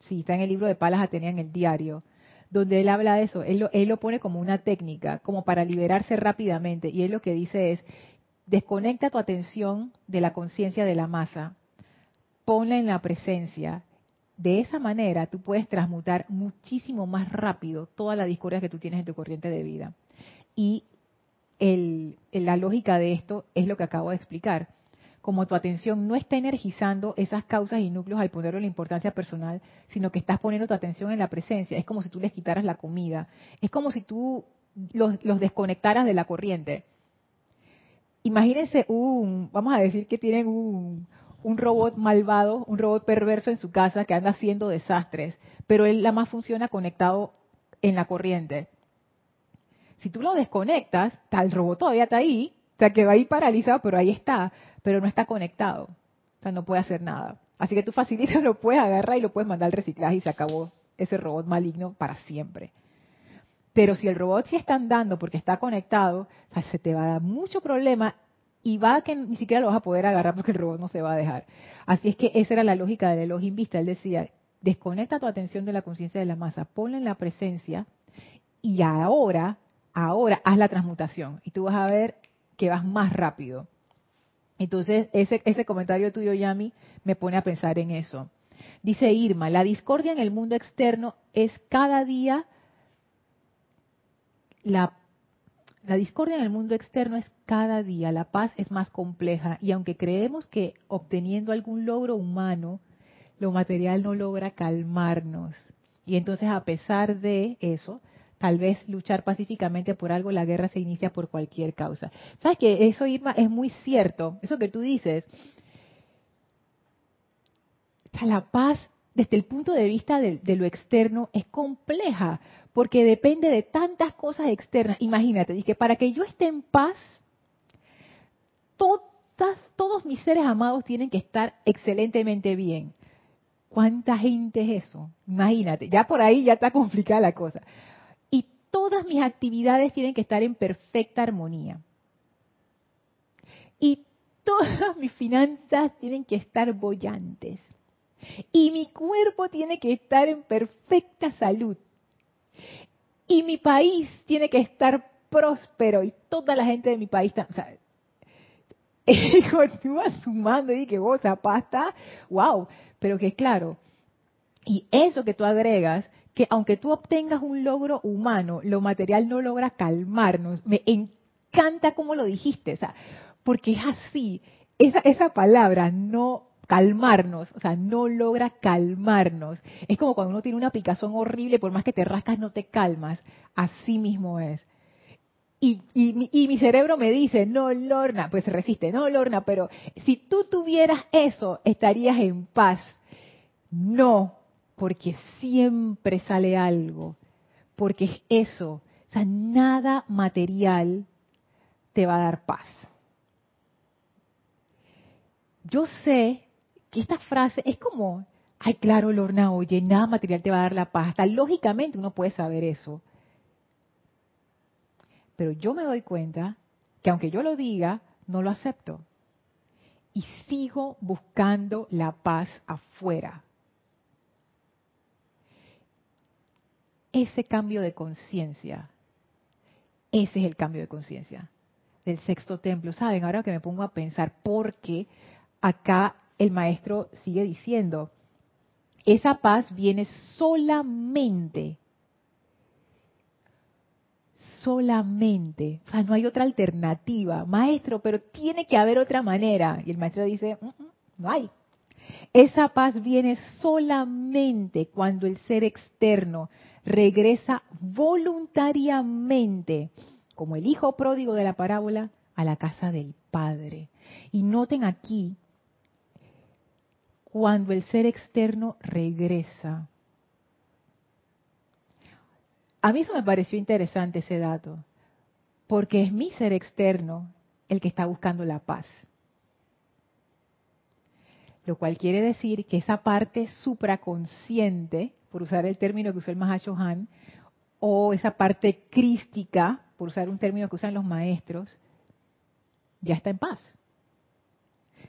Sí, está en el libro de Palas Atenea en el diario, donde él habla de eso. Él lo, él lo pone como una técnica, como para liberarse rápidamente. Y él lo que dice es, desconecta tu atención de la conciencia de la masa, ponla en la presencia. De esa manera tú puedes transmutar muchísimo más rápido toda la discordia que tú tienes en tu corriente de vida. Y el, la lógica de esto es lo que acabo de explicar como tu atención no está energizando esas causas y núcleos al ponerle la importancia personal, sino que estás poniendo tu atención en la presencia. Es como si tú les quitaras la comida. Es como si tú los, desconectaras de la corriente. imagínense un, vamos a decir que tienen un, un robot malvado, un robot perverso en su casa que anda haciendo desastres, pero él la más funciona conectado en la corriente. Si tú lo desconectas, tal robot todavía está ahí, o sea que va ahí paralizado, pero ahí está, pero no está conectado, o sea, no puede hacer nada. Así que tú facilitas, lo puedes agarrar y lo puedes mandar al reciclaje y se acabó ese robot maligno para siempre. Pero si el robot sí está andando porque está conectado, se te va a dar mucho problema y va a que ni siquiera lo vas a poder agarrar porque el robot no se va a dejar. Así es que esa era la lógica del Elohim Vista. Él decía, desconecta tu atención de la conciencia de la masa, ponla en la presencia y ahora, ahora haz la transmutación. Y tú vas a ver que vas más rápido. Entonces, ese, ese comentario tuyo, Yami, me pone a pensar en eso. Dice Irma, la discordia en el mundo externo es cada día la, la discordia en el mundo externo es cada día, la paz es más compleja y aunque creemos que obteniendo algún logro humano, lo material no logra calmarnos. Y entonces a pesar de eso, tal vez luchar pacíficamente por algo, la guerra se inicia por cualquier causa. ¿Sabes que Eso, Irma, es muy cierto. Eso que tú dices. La paz, desde el punto de vista de, lo externo, es compleja, porque depende de tantas cosas externas. Imagínate, para que yo esté en paz, todas, todos mis seres amados tienen que estar excelentemente bien. ¿Cuánta gente es eso? Imagínate, ya por ahí ya está complicada la cosa. Todas mis actividades tienen que estar en perfecta armonía. Y todas mis finanzas tienen que estar bollantes. Y mi cuerpo tiene que estar en perfecta salud. Y mi país tiene que estar próspero y toda la gente de mi país, o sea, continúa sumando y que vos, pasta, wow, pero que claro, y eso que tú agregas, que aunque tú obtengas un logro humano, lo material no logra calmarnos. Me encanta cómo lo dijiste, o sea, porque es así. Esa, esa palabra, no calmarnos, o sea, no logra calmarnos. Es como cuando uno tiene una picazón horrible, por más que te rascas no te calmas. Así mismo es. Y, y, y, mi cerebro me dice, no, Lorna, pues resiste, no, Lorna, pero si tú tuvieras eso, estarías en paz. No, porque siempre sale algo, porque es eso, o sea, nada material te va a dar paz. Yo sé que esta frase es como, ay, claro, Lorna, oye, nada material te va a dar la paz. Hasta lógicamente uno puede saber eso. Pero yo me doy cuenta que aunque yo lo diga, no lo acepto. Y sigo buscando la paz afuera. Ese cambio de conciencia, ese es el cambio de conciencia del sexto templo. Saben, ahora que me pongo a pensar, porque acá el maestro sigue diciendo, esa paz viene solamente solamente. O sea, no hay otra alternativa. Maestro, pero tiene que haber otra manera. Y el maestro dice, mm, mm, no hay. Esa paz viene solamente cuando el ser externo regresa voluntariamente, como el hijo pródigo de la parábola, a la casa del Padre. Y noten aquí, cuando el ser externo regresa. A mí eso me pareció interesante ese dato, porque es mi ser externo el que está buscando la paz. Lo cual quiere decir que esa parte supraconsciente, por usar el término que usó el Mahashohan, o esa parte crística, por usar un término que usan los maestros, ya está en paz.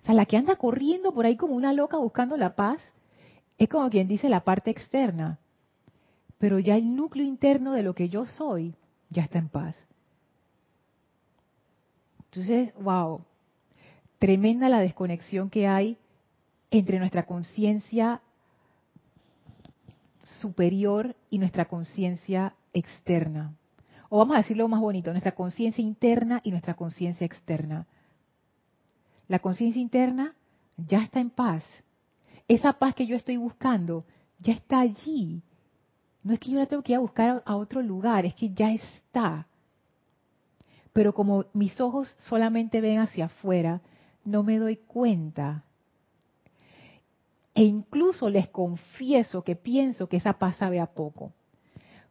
O sea, la que anda corriendo por ahí como una loca buscando la paz, es como quien dice la parte externa pero ya el núcleo interno de lo que yo soy ya está en paz. Entonces, wow, tremenda la desconexión que hay entre nuestra conciencia superior y nuestra conciencia externa. O vamos a decirlo más bonito, nuestra conciencia interna y nuestra conciencia externa. La conciencia interna ya está en paz. Esa paz que yo estoy buscando ya está allí. No es que yo la tengo que ir a buscar a otro lugar, es que ya está. pero como mis ojos solamente ven hacia afuera, no me doy cuenta. E incluso les confieso que pienso que esa paz sabe a poco.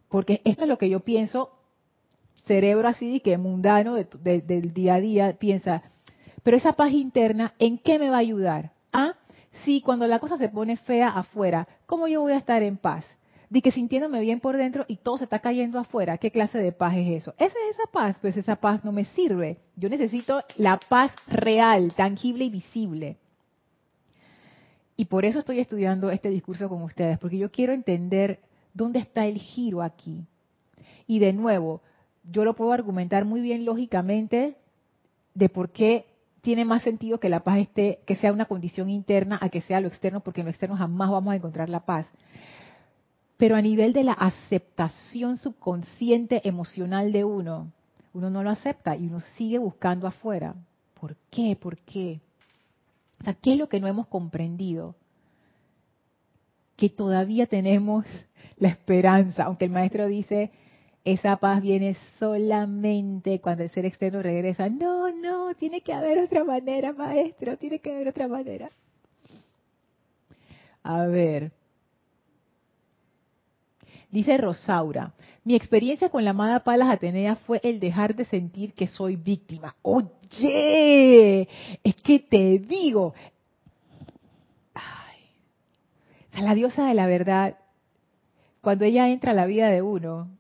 Porque esto es lo que yo pienso, cerebro así que mundano del día a día, piensa, pero esa paz interna, ¿en qué me va a ayudar? Ah, sí, cuando la cosa se pone fea afuera, ¿cómo yo voy a estar en paz? de que sintiéndome bien por dentro y todo se está cayendo afuera. ¿Qué clase de paz es eso? Esa es esa paz, pues esa paz no me sirve. Yo necesito la paz real, tangible y visible. Y por eso estoy estudiando este discurso con ustedes, porque yo quiero entender dónde está el giro aquí. Y de nuevo, yo lo puedo argumentar muy bien lógicamente de por qué tiene más sentido que la paz esté, que sea una condición interna a que sea lo externo, porque en lo externo jamás vamos a encontrar la paz pero a nivel de la aceptación subconsciente emocional de uno, uno no lo acepta y uno sigue buscando afuera. ¿Por qué? ¿Por qué? ¿Qué es lo que no hemos comprendido? Que todavía tenemos la esperanza, aunque el maestro dice, esa paz viene solamente cuando el ser externo regresa. No, no, tiene que haber otra manera, maestro, tiene que haber otra manera. A ver, Dice Rosaura, mi experiencia con la amada Palas Atenea fue el dejar de sentir que soy víctima. Oye, es que te digo, ay, la diosa de la verdad, cuando ella entra a la vida de uno,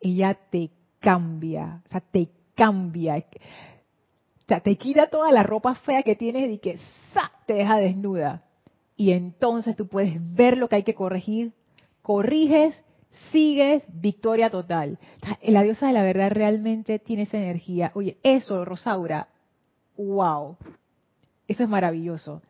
ella te cambia, o sea, te cambia. O sea, te quita toda la ropa fea que tienes y que ¡sa! te deja desnuda. Y entonces tú puedes ver lo que hay que corregir, corriges sigues, victoria total. La diosa de la verdad realmente tiene esa energía. Oye, eso, Rosaura, wow, eso es maravilloso.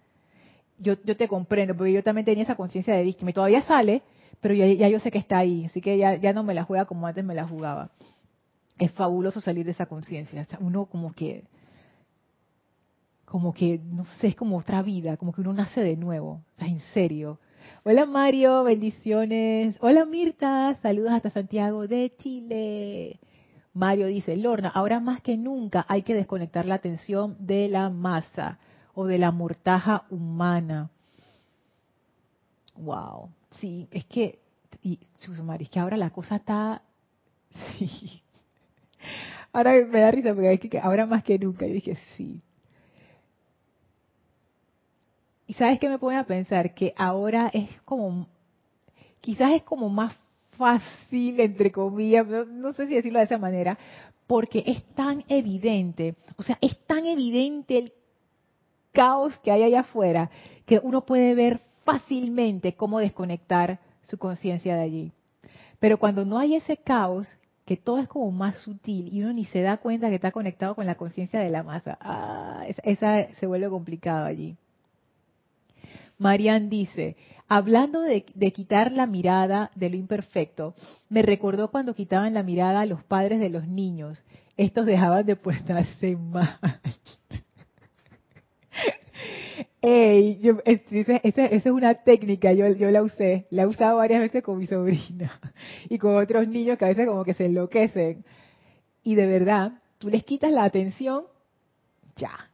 Yo, yo te comprendo, porque yo también tenía esa conciencia de víctima todavía sale, pero ya, ya, yo sé que está ahí, así que ya, ya no me la juega como antes me la jugaba. Es fabuloso salir de esa conciencia. Uno como que, como que, no sé, es como otra vida, como que uno nace de nuevo, en serio. Hola Mario, bendiciones. Hola Mirta, saludos hasta Santiago de Chile. Mario dice, Lorna, ahora más que nunca hay que desconectar la atención de la masa o de la mortaja humana. Wow, sí, es que, y, es que ahora la cosa está, sí. Ahora me da risa porque es que ahora más que nunca, yo dije, sí, y sabes qué me pone a pensar que ahora es como, quizás es como más fácil, entre comillas, no, sé si decirlo de esa manera, porque es tan evidente, o sea, es tan evidente el caos que hay allá afuera, que uno puede ver fácilmente cómo desconectar su conciencia de allí. Pero cuando no hay ese caos, que todo es como más sutil y uno ni se da cuenta que está conectado con la conciencia de la masa, ah, esa se vuelve complicado allí. Marian dice, hablando de, quitar la mirada de lo imperfecto, me recordó cuando quitaban la mirada a los padres de los niños. Estos dejaban de portarse mal. Ey, esa, es una técnica, yo, yo la usé, la he usado varias veces con mi sobrina y con otros niños que a veces como que se enloquecen. Y de verdad, tú les quitas la atención, ya,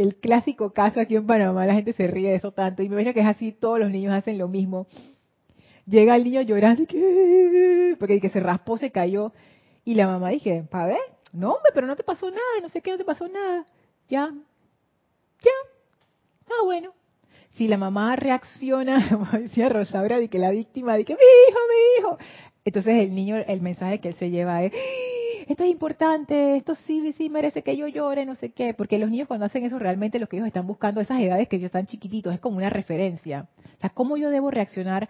el clásico caso aquí en Panamá, la gente se ríe de eso tanto, y me imagino que es así, todos los niños hacen lo mismo. Llega el niño llorando, porque que se raspó, se cayó, y la mamá dije, ¿para ver? No, hombre, pero no te pasó nada, no sé qué, no te pasó nada. Ya, ya, ah, bueno. Si la mamá reacciona, como decía Rosaura, de que la víctima, de que mi hijo, mi hijo, entonces el niño, el mensaje que él se lleva es, esto es importante, esto sí, sí merece que yo llore, no sé qué, porque los niños cuando hacen eso realmente lo que ellos están buscando, esas edades que ellos están chiquititos, es como una referencia. O sea, ¿cómo yo debo reaccionar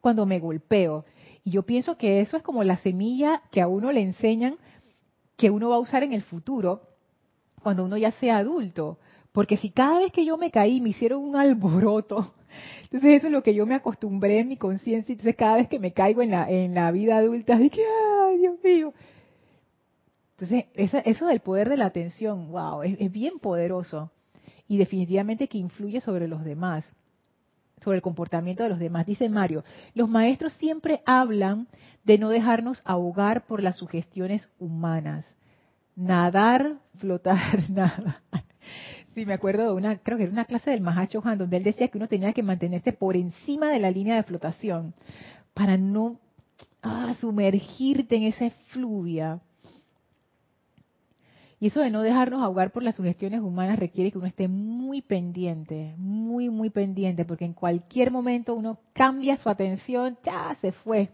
cuando me golpeo? Y yo pienso que eso es como la semilla que a uno le enseñan que uno va a usar en el futuro, cuando uno ya sea adulto. Porque si cada vez que yo me caí me hicieron un alboroto, entonces eso es lo que yo me acostumbré en mi conciencia, entonces cada vez que me caigo en la, en la vida adulta, que, ay, Dios mío, entonces, eso, del poder de la atención, wow, es, bien poderoso y definitivamente que influye sobre los demás, sobre el comportamiento de los demás. Dice Mario, los maestros siempre hablan de no dejarnos ahogar por las sugestiones humanas. nadar, flotar, nada. Sí, me acuerdo de una, creo que era una clase del Mahacho Han, donde él decía que uno tenía que mantenerse por encima de la línea de flotación para no ah, sumergirte en esa fluvia. Y eso de no dejarnos ahogar por las sugestiones humanas requiere que uno esté muy pendiente, muy, muy pendiente, porque en cualquier momento uno cambia su atención, ya se fue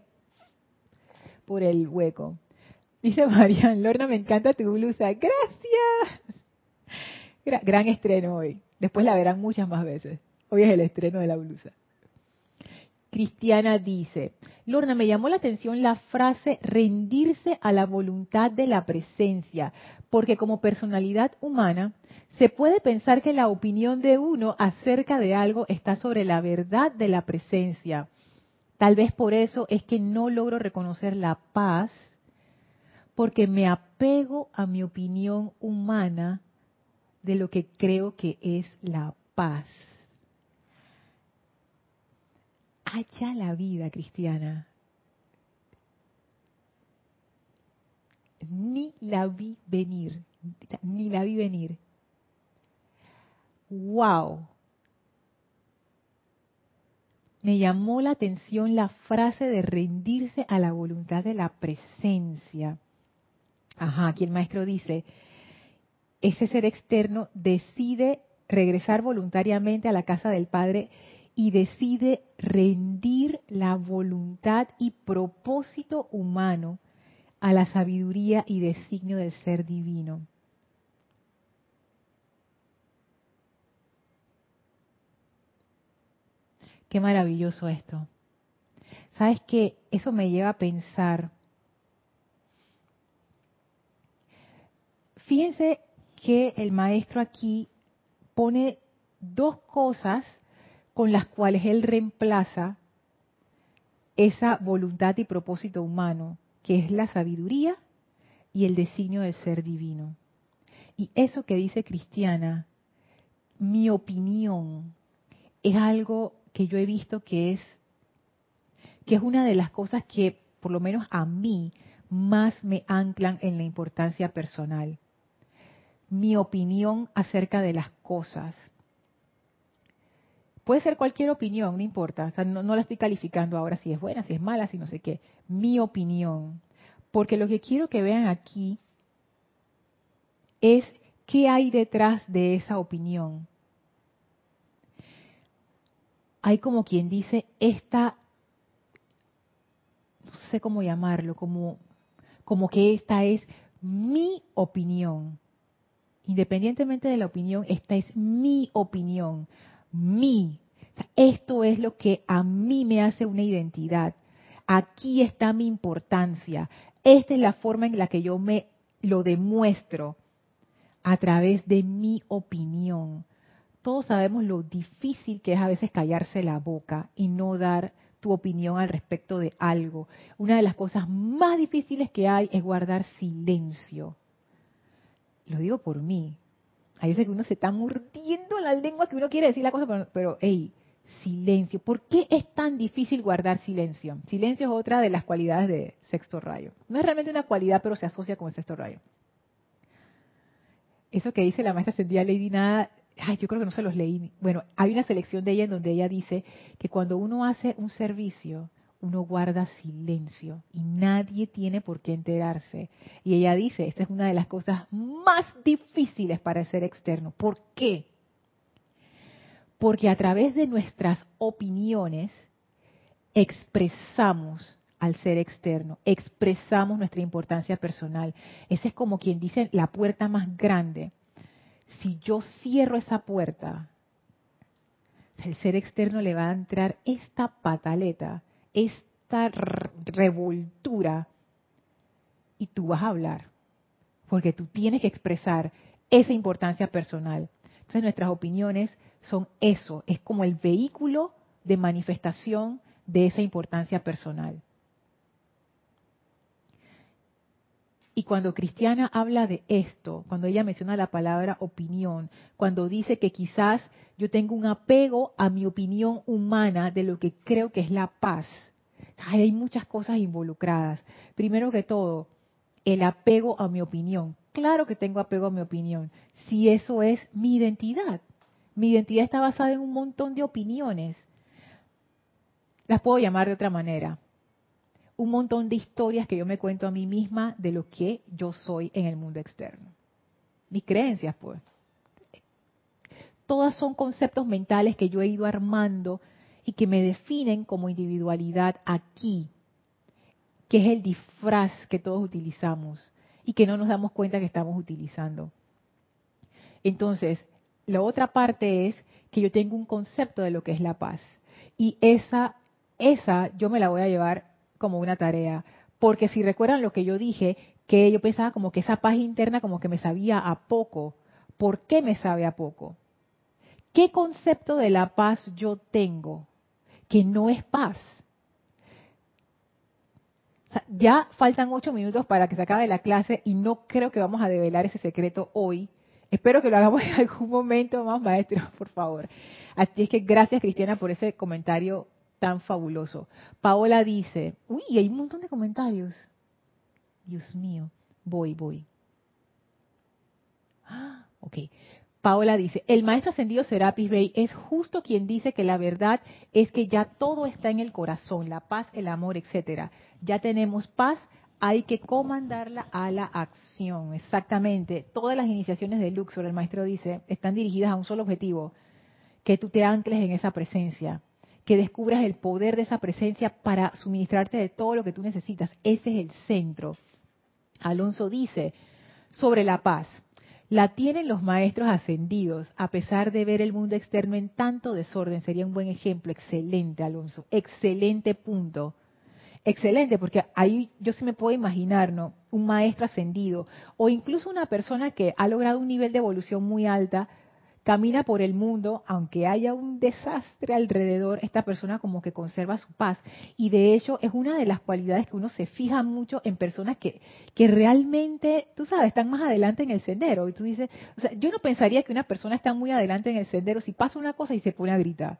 por el hueco. Dice Marian, Lorna, me encanta tu blusa. Gracias. Gran estreno hoy. Después la verán muchas más veces. Hoy es el estreno de la blusa. Cristiana dice, Lorna, me llamó la atención la frase rendirse a la voluntad de la presencia, porque como personalidad humana se puede pensar que la opinión de uno acerca de algo está sobre la verdad de la presencia. Tal vez por eso es que no logro reconocer la paz, porque me apego a mi opinión humana de lo que creo que es la paz. Haya la vida cristiana. Ni la vi venir, ni la vi venir. ¡Wow! Me llamó la atención la frase de rendirse a la voluntad de la presencia. Ajá, aquí el maestro dice, ese ser externo decide regresar voluntariamente a la casa del Padre y decide rendir la voluntad y propósito humano a la sabiduría y designio del ser divino. Qué maravilloso esto. ¿Sabes qué? Eso me lleva a pensar. Fíjense que el maestro aquí pone dos cosas con las cuales él reemplaza esa voluntad y propósito humano, que es la sabiduría y el designio del ser divino. Y eso que dice Cristiana, mi opinión, es algo que yo he visto que es que es una de las cosas que por lo menos a mí más me anclan en la importancia personal mi opinión acerca de las cosas. Puede ser cualquier opinión, no importa. no, no la estoy calificando ahora si es buena, si es mala, si no sé qué. Mi opinión. Porque lo que quiero que vean aquí es qué hay detrás de esa opinión. Hay como quien dice esta, no sé cómo llamarlo, como, como que esta es mi opinión independientemente de la opinión, esta es mi opinión, mi. Esto es lo que a mí me hace una identidad. Aquí está mi importancia. Esta es la forma en la que yo me lo demuestro a través de mi opinión. Todos sabemos lo difícil que es a veces callarse la boca y no dar tu opinión al respecto de algo. Una de las cosas más difíciles que hay es guardar silencio lo digo por mí. Hay veces que uno se está mordiendo la lengua que uno quiere decir la cosa, pero, pero hey, silencio. ¿Por qué es tan difícil guardar silencio? Silencio es otra de las cualidades de sexto rayo. No es realmente una cualidad, pero se asocia con el sexto rayo. Eso que dice la maestra Sendía Lady Nada, ay, yo creo que no se los leí. Bueno, hay una selección de ella en donde ella dice que cuando uno hace un servicio, uno guarda silencio y nadie tiene por qué enterarse. Y ella dice, esta es una de las cosas más difíciles para el ser externo. ¿Por qué? Porque a través de nuestras opiniones expresamos al ser externo, expresamos nuestra importancia personal. Ese es como quien dice la puerta más grande. Si yo cierro esa puerta, el ser externo le va a entrar esta pataleta esta revoltura y tú vas a hablar, porque tú tienes que expresar esa importancia personal. Entonces nuestras opiniones son eso, es como el vehículo de manifestación de esa importancia personal. Y cuando Cristiana habla de esto, cuando ella menciona la palabra opinión, cuando dice que quizás yo tengo un apego a mi opinión humana de lo que creo que es la paz, hay muchas cosas involucradas. Primero que todo, el apego a mi opinión. claro que tengo apego a mi opinión, si eso es mi identidad. Mi identidad está basada en un montón de opiniones. Las puedo llamar de otra manera. Un montón de historias que yo me cuento a mí misma de lo que yo soy en el mundo externo. Mis creencias, pues. Todas son conceptos mentales que yo he ido armando y que me definen como individualidad aquí, que es el disfraz que todos utilizamos y que no nos damos cuenta que estamos utilizando. Entonces, la otra parte es que yo tengo un concepto de lo que es la paz. Y esa, esa yo me la voy a llevar como una tarea. Porque si recuerdan lo que yo dije, que yo pensaba como que esa paz interna como que me sabía a poco. ¿Por qué me sabe a poco? ¿Qué concepto de la paz yo tengo que no es paz? ya faltan ocho minutos para que se acabe la clase y no creo que vamos a develar ese secreto hoy. Espero que lo hagamos en algún momento más, maestro, por favor. Así es que gracias, Cristiana, por ese comentario tan fabuloso. Paola dice, uy, hay un montón de comentarios. Dios mío, voy, voy. Ah, ok. Paola dice, el maestro ascendido Serapis Bey es justo quien dice que la verdad es que ya todo está en el corazón, la paz, el amor, etcétera. Ya tenemos paz, hay que comandarla a la acción. Exactamente. Todas las iniciaciones de Luxor, el maestro dice, están dirigidas a un solo objetivo, que tú te ancles en esa presencia, que descubras el poder de esa presencia para suministrarte de todo lo que tú necesitas. Ese es el centro. Alonso dice sobre la paz. La tienen los maestros ascendidos, a pesar de ver el mundo externo en tanto desorden. Sería un buen ejemplo. Excelente, Alonso. Excelente punto. Excelente, porque ahí yo sí me puedo imaginar, ¿no? Un maestro ascendido o incluso una persona que ha logrado un nivel de evolución muy alta, camina por el mundo, aunque haya un desastre alrededor, esta persona como que conserva su paz. Y de hecho es una de las cualidades que uno se fija mucho en personas que, que realmente, tú sabes, están más adelante en el sendero. Y tú dices, o sea, yo no pensaría que una persona está muy adelante en el sendero si pasa una cosa y se pone a gritar.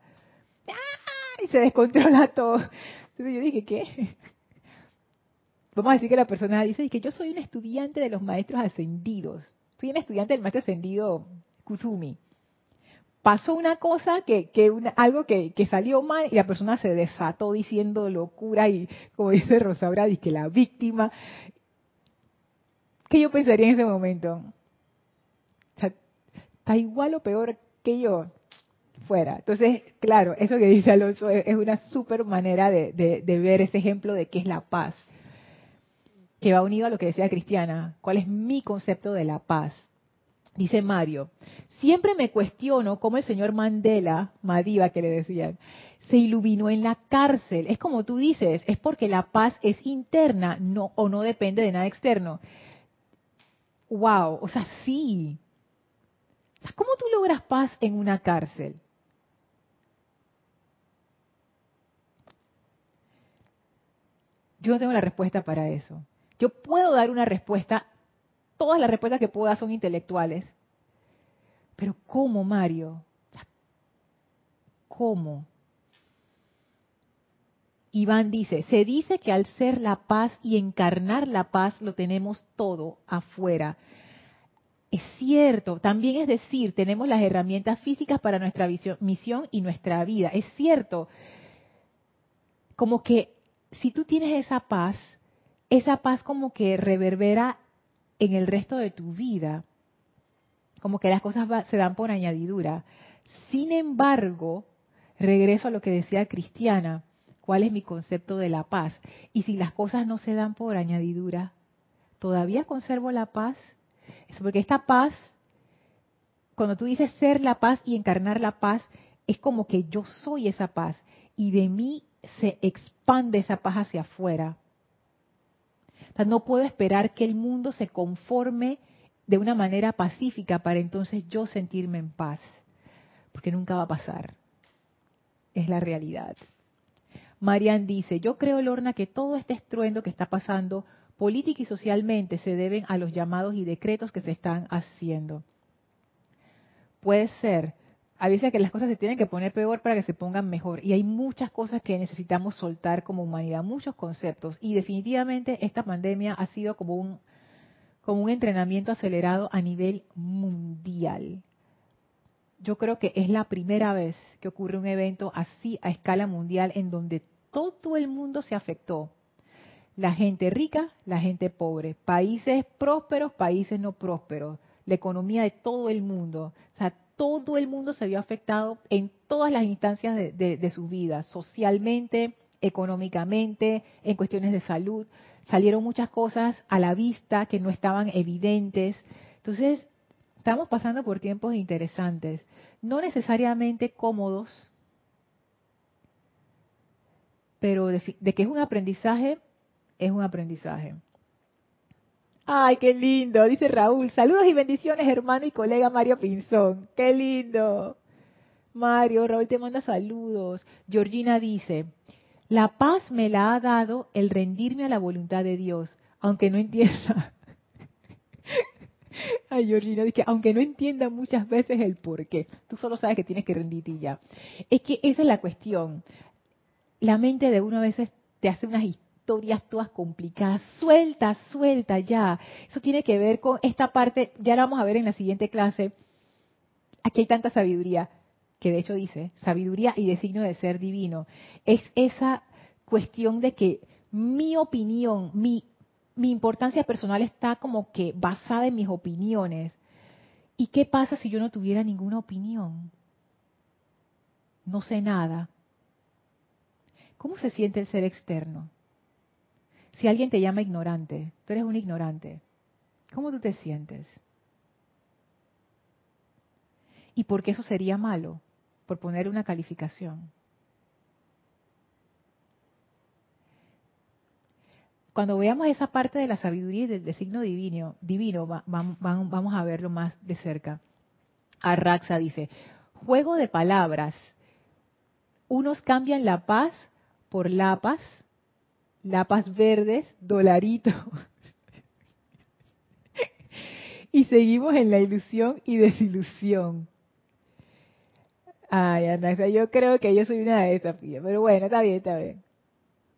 ¡Ah! Y se descontrola todo. Entonces yo dije, ¿qué? Vamos a decir que la persona dice que yo soy un estudiante de los maestros ascendidos. Soy un estudiante del maestro ascendido Kuzumi pasó una cosa que, algo que, salió mal y la persona se desató diciendo locura y como dice Rosa Brady, que la víctima ¿qué yo pensaría en ese momento? está igual o peor que yo fuera. Entonces, claro, eso que dice Alonso es, una súper manera de, de, ver ese ejemplo de qué es la paz, que va unido a lo que decía Cristiana, cuál es mi concepto de la paz. Dice Mario, siempre me cuestiono cómo el señor Mandela, Madiba que le decían, se iluminó en la cárcel. Es como tú dices, es porque la paz es interna no, o no depende de nada externo. Wow, o sea, sí. ¿Cómo tú logras paz en una cárcel? Yo no tengo la respuesta para eso. Yo puedo dar una respuesta todas las respuestas que puedo dar son intelectuales. Pero ¿cómo, Mario? ¿Cómo? Iván dice, se dice que al ser la paz y encarnar la paz lo tenemos todo afuera. Es cierto, también es decir, tenemos las herramientas físicas para nuestra misión y nuestra vida. Es cierto, como que si tú tienes esa paz, esa paz como que reverbera en el resto de tu vida. Como que las cosas se dan por añadidura. Sin embargo, regreso a lo que decía Cristiana, ¿cuál es mi concepto de la paz? Y si las cosas no se dan por añadidura, ¿todavía conservo la paz? Es porque esta paz, cuando tú dices ser la paz y encarnar la paz, es como que yo soy esa paz y de mí se expande esa paz hacia afuera no puedo esperar que el mundo se conforme de una manera pacífica para entonces yo sentirme en paz, porque nunca va a pasar. Es la realidad. Marian dice, yo creo, Lorna, que todo este estruendo que está pasando política y socialmente se deben a los llamados y decretos que se están haciendo. Puede ser, a veces que las cosas se tienen que poner peor para que se pongan mejor. Y hay muchas cosas que necesitamos soltar como humanidad, muchos conceptos. Y definitivamente esta pandemia ha sido como un, como un entrenamiento acelerado a nivel mundial. Yo creo que es la primera vez que ocurre un evento así a escala mundial en donde todo el mundo se afectó. La gente rica, la gente pobre, países prósperos, países no prósperos, la economía de todo el mundo. O sea, todo el mundo se vio afectado en todas las instancias de, su vida, socialmente, económicamente, en cuestiones de salud. Salieron muchas cosas a la vista que no estaban evidentes. Entonces, estamos pasando por tiempos interesantes, no necesariamente cómodos, pero de, que es un aprendizaje, es un aprendizaje. Ay, qué lindo, dice Raúl. Saludos y bendiciones, hermano y colega Mario Pinzón. Qué lindo. Mario, Raúl te manda saludos. Georgina dice, la paz me la ha dado el rendirme a la voluntad de Dios, aunque no entienda. Ay, Georgina, dice, aunque no entienda muchas veces el por qué, tú solo sabes que tienes que rendirte ya. Es que esa es la cuestión. La mente de uno a veces te hace unas historias todas complicadas. Suelta, suelta ya. Eso tiene que ver con esta parte, ya la vamos a ver en la siguiente clase. Aquí hay tanta sabiduría, que de hecho dice, sabiduría y designio de ser divino. Es esa cuestión de que mi opinión, mi, mi importancia personal está como que basada en mis opiniones. ¿Y qué pasa si yo no tuviera ninguna opinión? No sé nada. ¿Cómo se siente el ser externo? Si alguien te llama ignorante, tú eres un ignorante, ¿cómo tú te sientes? ¿Y por qué eso sería malo? Por poner una calificación. Cuando veamos esa parte de la sabiduría y del designo divino, divino vamos a verlo más de cerca. Arraxa dice, juego de palabras. Unos cambian la paz por la paz lapas verdes, dolarito. y seguimos en la ilusión y desilusión. Ay, Ana, yo creo que yo soy una de esas, pero bueno, está bien, está bien.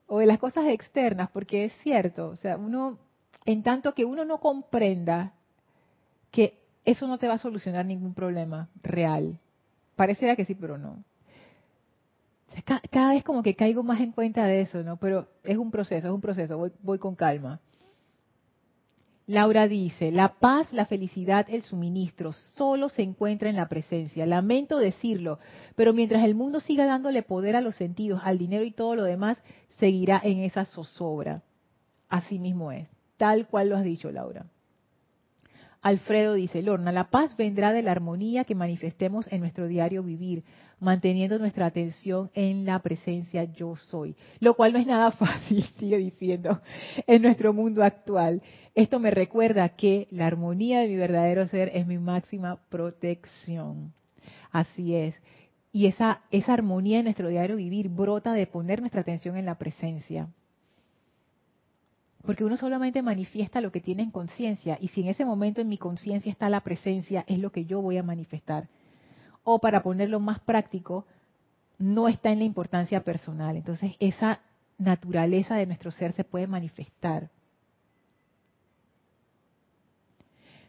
O de las cosas externas, porque es cierto, o sea, uno, en tanto que uno no comprenda que eso no te va a solucionar ningún problema real. Pareciera que sí, pero no cada vez como que caigo más en cuenta de eso, ¿no? Pero es un proceso, es un proceso, voy, voy con calma. Laura dice, la paz, la felicidad, el suministro, solo se encuentra en la presencia. Lamento decirlo, pero mientras el mundo siga dándole poder a los sentidos, al dinero y todo lo demás, seguirá en esa zozobra. Así mismo es, tal cual lo has dicho, Laura. Alfredo dice, Lorna, la paz vendrá de la armonía que manifestemos en nuestro diario vivir, manteniendo nuestra atención en la presencia yo soy, lo cual no es nada fácil, sigue diciendo, en nuestro mundo actual. Esto me recuerda que la armonía de mi verdadero ser es mi máxima protección. Así es. Y esa, esa armonía en nuestro diario vivir brota de poner nuestra atención en la presencia. Porque uno solamente manifiesta lo que tiene en conciencia y si en ese momento en mi conciencia está la presencia, es lo que yo voy a manifestar. O para ponerlo más práctico, no está en la importancia personal. Entonces esa naturaleza de nuestro ser se puede manifestar.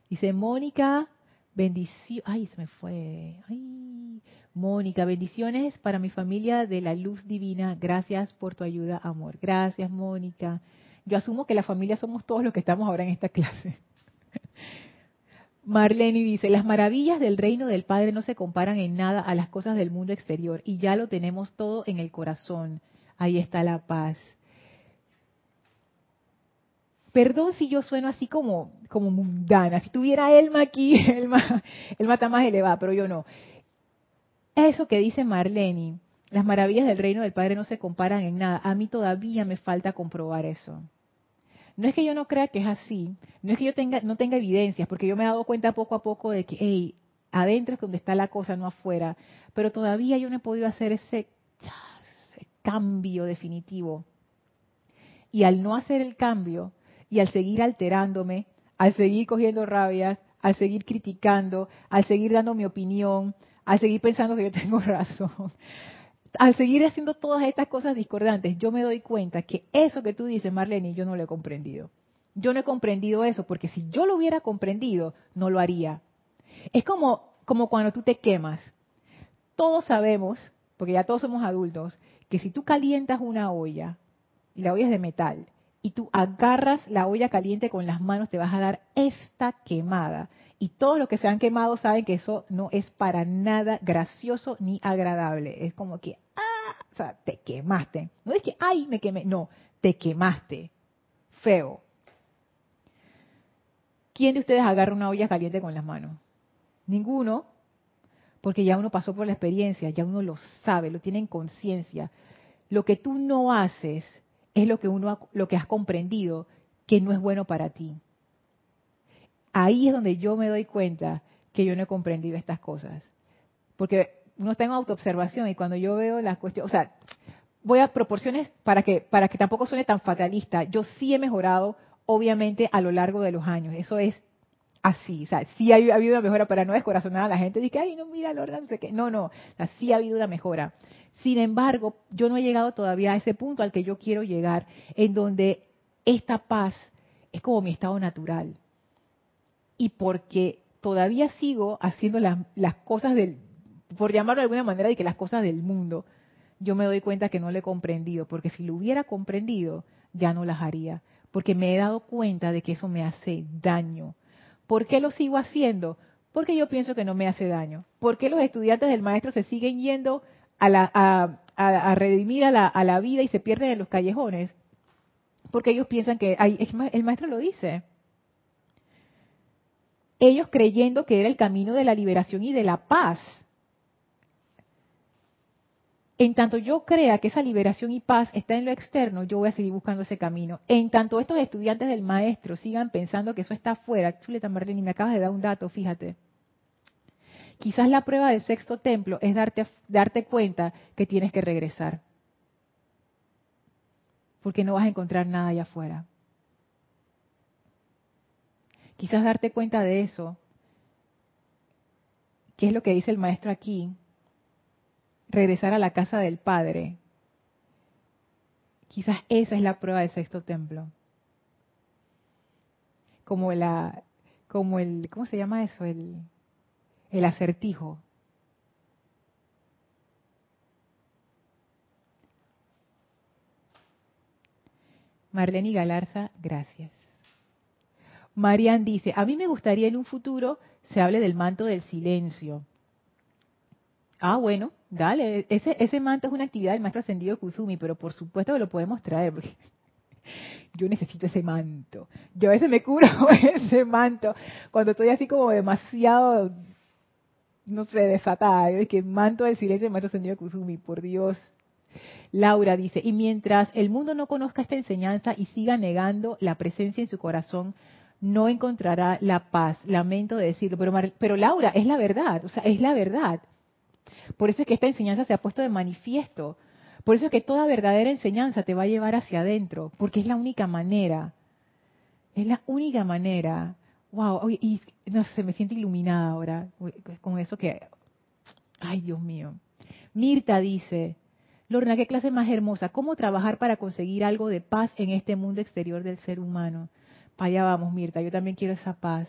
Dice Mónica, bendición. Ay, se me fue. Ay, Mónica, bendiciones para mi familia de la luz divina. Gracias por tu ayuda, amor. Gracias, Mónica. Yo asumo que la familia somos todos los que estamos ahora en esta clase. Marlene dice, las maravillas del reino del Padre no se comparan en nada a las cosas del mundo exterior y ya lo tenemos todo en el corazón. Ahí está la paz. Perdón si yo sueno así como, como mundana. Si tuviera Elma aquí, Elma, Elma está más elevada, pero yo no. Eso que dice Marlene, las maravillas del reino del Padre no se comparan en nada. A mí todavía me falta comprobar eso. No es que yo no crea que es así, no es que yo tenga, no tenga evidencias, porque yo me he dado cuenta poco a poco de que, hey, adentro es donde está la cosa, no afuera. Pero todavía yo no he podido hacer ese, ese cambio definitivo. Y al no hacer el cambio, y al seguir alterándome, al seguir cogiendo rabias, al seguir criticando, al seguir dando mi opinión, al seguir pensando que yo tengo razón, al seguir haciendo todas estas cosas discordantes, yo me doy cuenta que eso que tú dices, Marlene, yo no lo he comprendido. Yo no he comprendido eso, porque si yo lo hubiera comprendido, no lo haría. Es como, como cuando tú te quemas. Todos sabemos, porque ya todos somos adultos, que si tú calientas una olla, y la olla es de metal, y tú agarras la olla caliente con las manos, te vas a dar esta quemada. Y todos los que se han quemado saben que eso no es para nada gracioso ni agradable. Es como que, ah, o sea, te quemaste. No es que, ay, me quemé. No, te quemaste. Feo. ¿Quién de ustedes agarra una olla caliente con las manos? Ninguno, porque ya uno pasó por la experiencia, ya uno lo sabe, lo tiene en conciencia. Lo que tú no haces es lo que uno lo que has comprendido que no es bueno para ti. Ahí es donde yo me doy cuenta que yo no he comprendido estas cosas. Porque uno está en autoobservación y cuando yo veo las cuestiones, o sea, voy a proporciones para que para que tampoco suene tan fatalista. Yo sí he mejorado obviamente a lo largo de los años. Eso es así, o sea, sí ha, habido una mejora para no descorazonar a la gente, dice, ay, no, mira, Lorna, no sé qué. No, no, sí ha habido una mejora. Sin embargo, yo no he llegado todavía a ese punto al que yo quiero llegar, en donde esta paz es como mi estado natural. Y porque todavía sigo haciendo las, las cosas del, por llamarlo de alguna manera, y que las cosas del mundo, yo me doy cuenta que no lo he comprendido, porque si lo hubiera comprendido, ya no las haría, porque me he dado cuenta de que eso me hace daño. ¿Por qué lo sigo haciendo? Porque yo pienso que no me hace daño. ¿Por qué los estudiantes del maestro se siguen yendo a, redimir a la, vida y se pierden en los callejones, porque ellos piensan que, el maestro lo dice, ellos creyendo que era el camino de la liberación y de la paz. En tanto yo crea que esa liberación y paz está en lo externo, yo voy a seguir buscando ese camino. En tanto estos estudiantes del maestro sigan pensando que eso está afuera, Chuleta Marlene, me acabas de dar un dato, fíjate. Quizás la prueba del sexto templo es darte, darte cuenta que tienes que regresar. Porque no vas a encontrar nada allá afuera. Quizás darte cuenta de eso, que es lo que dice el maestro aquí, regresar a la casa del Padre. Quizás esa es la prueba del sexto templo. Como la, como el, ¿cómo se llama eso? El, el acertijo. Marlene Galarza, gracias. Marian dice, a mí me gustaría en un futuro se hable del manto del silencio. Ah, bueno, dale, ese, ese manto es una actividad del maestro ascendido Kuzumi, pero por supuesto que lo podemos traer, yo necesito ese manto. Yo a veces me curo ese manto cuando estoy así como demasiado no sé, desatada. Es que manto del silencio maestro ascendido Kusumi, por Dios. Laura dice, y mientras el mundo no conozca esta enseñanza y siga negando la presencia en su corazón, no encontrará la paz. Lamento de decirlo, pero, pero Laura, es la verdad, o sea, es la verdad. Por eso es que esta enseñanza se ha puesto de manifiesto. Por eso es que toda verdadera enseñanza te va a llevar hacia adentro, porque es la única manera. Es la única manera. Wow, y no sé, me siento iluminada ahora con eso que, ay Dios mío. Mirta dice, Lorna, qué clase más hermosa, ¿cómo trabajar para conseguir algo de paz en este mundo exterior del ser humano? Allá vamos, Mirta, yo también quiero esa paz.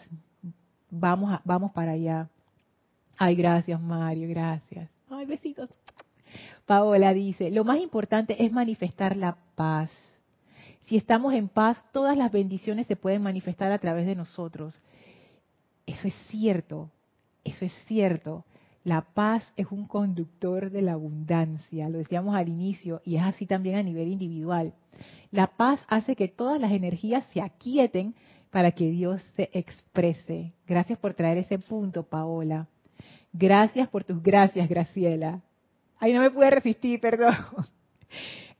Vamos, vamos para allá. Ay, gracias, Mario, gracias. Ay, besitos. Paola dice, lo más importante es manifestar la paz si estamos en paz, todas las bendiciones se pueden manifestar a través de nosotros. Eso es cierto, eso es cierto. La paz es un conductor de la abundancia, lo decíamos al inicio, y es así también a nivel individual. La paz hace que todas las energías se aquieten para que Dios se exprese. Gracias por traer ese punto, Paola. Gracias por tus gracias, Graciela. Ay, no me pude resistir, perdón.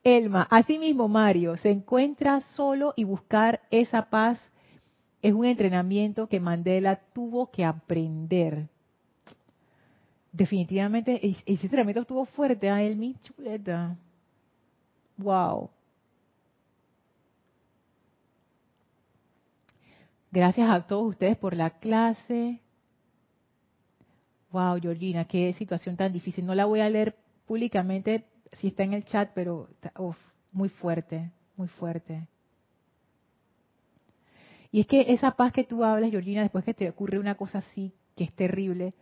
Elma, asimismo Mario, se encuentra solo y buscar esa paz es un entrenamiento que Mandela tuvo que aprender. Definitivamente, ese entrenamiento estuvo fuerte, a ¿ah, Elmi? Chuleta. Wow. Gracias a todos ustedes por la clase. Wow, Georgina, qué situación tan difícil. No la voy a leer públicamente si está en el chat, pero muy fuerte, muy fuerte. Y es que esa paz que tú hablas, Georgina, después que te ocurre una cosa así, que es terrible,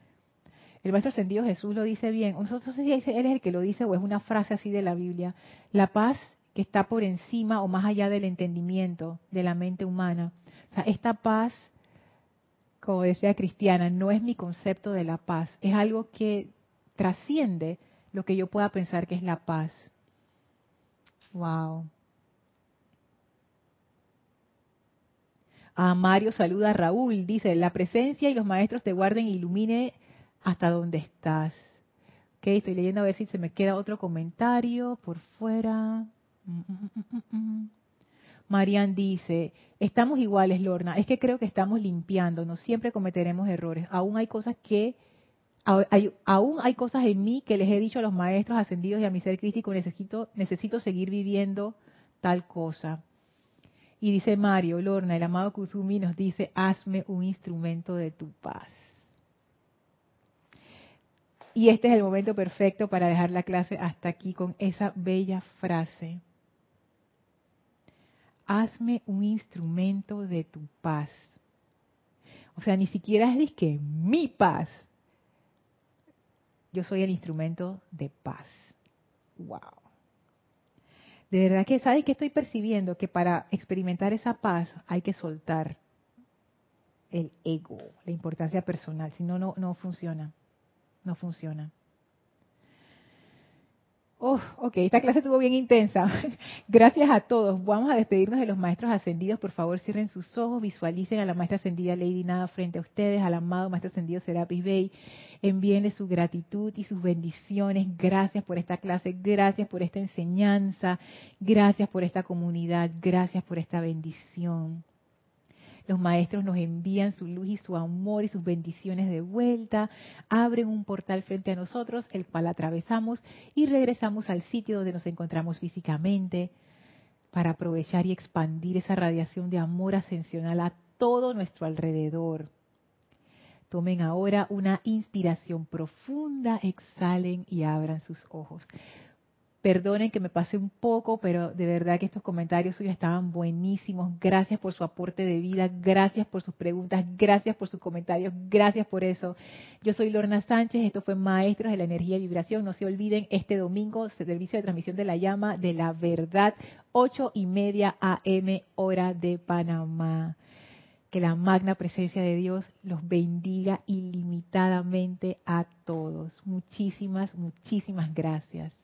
el Maestro Ascendido Jesús lo dice bien. No sé si él es el que lo dice o es una frase así de la Biblia. La paz está por encima o más allá del entendimiento de la mente humana. O sea, esta paz, como decía Cristiana, no es mi concepto de la paz. Es algo que trasciende lo que yo pueda pensar que es la paz. Wow. A Mario saluda a Raúl, dice, la presencia y los maestros te guarden e ilumine hasta donde estás. Ok, estoy leyendo a ver si se me queda otro comentario por fuera. Marian dice, estamos iguales, Lorna. Es que creo que estamos limpiando, no siempre cometeremos errores. Aún hay cosas que, aún hay cosas en mí que les he dicho a los maestros ascendidos y a mi ser crítico, necesito, necesito seguir viviendo tal cosa. Y dice Mario, Lorna, el amado Kuzumi nos dice, hazme un instrumento de tu paz. Y este es el momento perfecto para dejar la clase hasta aquí con esa bella frase. Hazme un instrumento de tu paz. O sea, ni siquiera es que mi paz. Yo soy el instrumento de paz. Wow. De verdad que, ¿sabes qué estoy percibiendo? Que para experimentar esa paz hay que soltar el ego, la importancia personal, si no, no funciona no funciona. Oh, ok, esta clase estuvo bien intensa. Gracias a todos. Vamos a despedirnos de los maestros ascendidos. Por favor, cierren sus ojos, visualicen a la maestra ascendida Lady Nada frente a ustedes, al amado maestro ascendido Serapis Bey. Envíenle su gratitud y sus bendiciones. Gracias por esta clase, gracias por esta enseñanza, gracias por esta comunidad, gracias por esta bendición. Los maestros nos envían su luz y su amor y sus bendiciones de vuelta, abren un portal frente a nosotros, el cual atravesamos y regresamos al sitio donde nos encontramos físicamente para aprovechar y expandir esa radiación de amor ascensional a todo nuestro alrededor. Tomen ahora una inspiración profunda, exhalen y abran sus ojos. Perdonen que me pase un poco, pero de verdad que estos comentarios suyos estaban buenísimos. Gracias por su aporte de vida, gracias por sus preguntas, gracias por sus comentarios, gracias por eso. Yo soy Lorna Sánchez, esto fue Maestros de la Energía y Vibración. No se olviden, este domingo, servicio de transmisión de la llama de la verdad, ocho y media AM, hora de Panamá. Que la magna presencia de Dios los bendiga ilimitadamente a todos. Muchísimas, muchísimas gracias.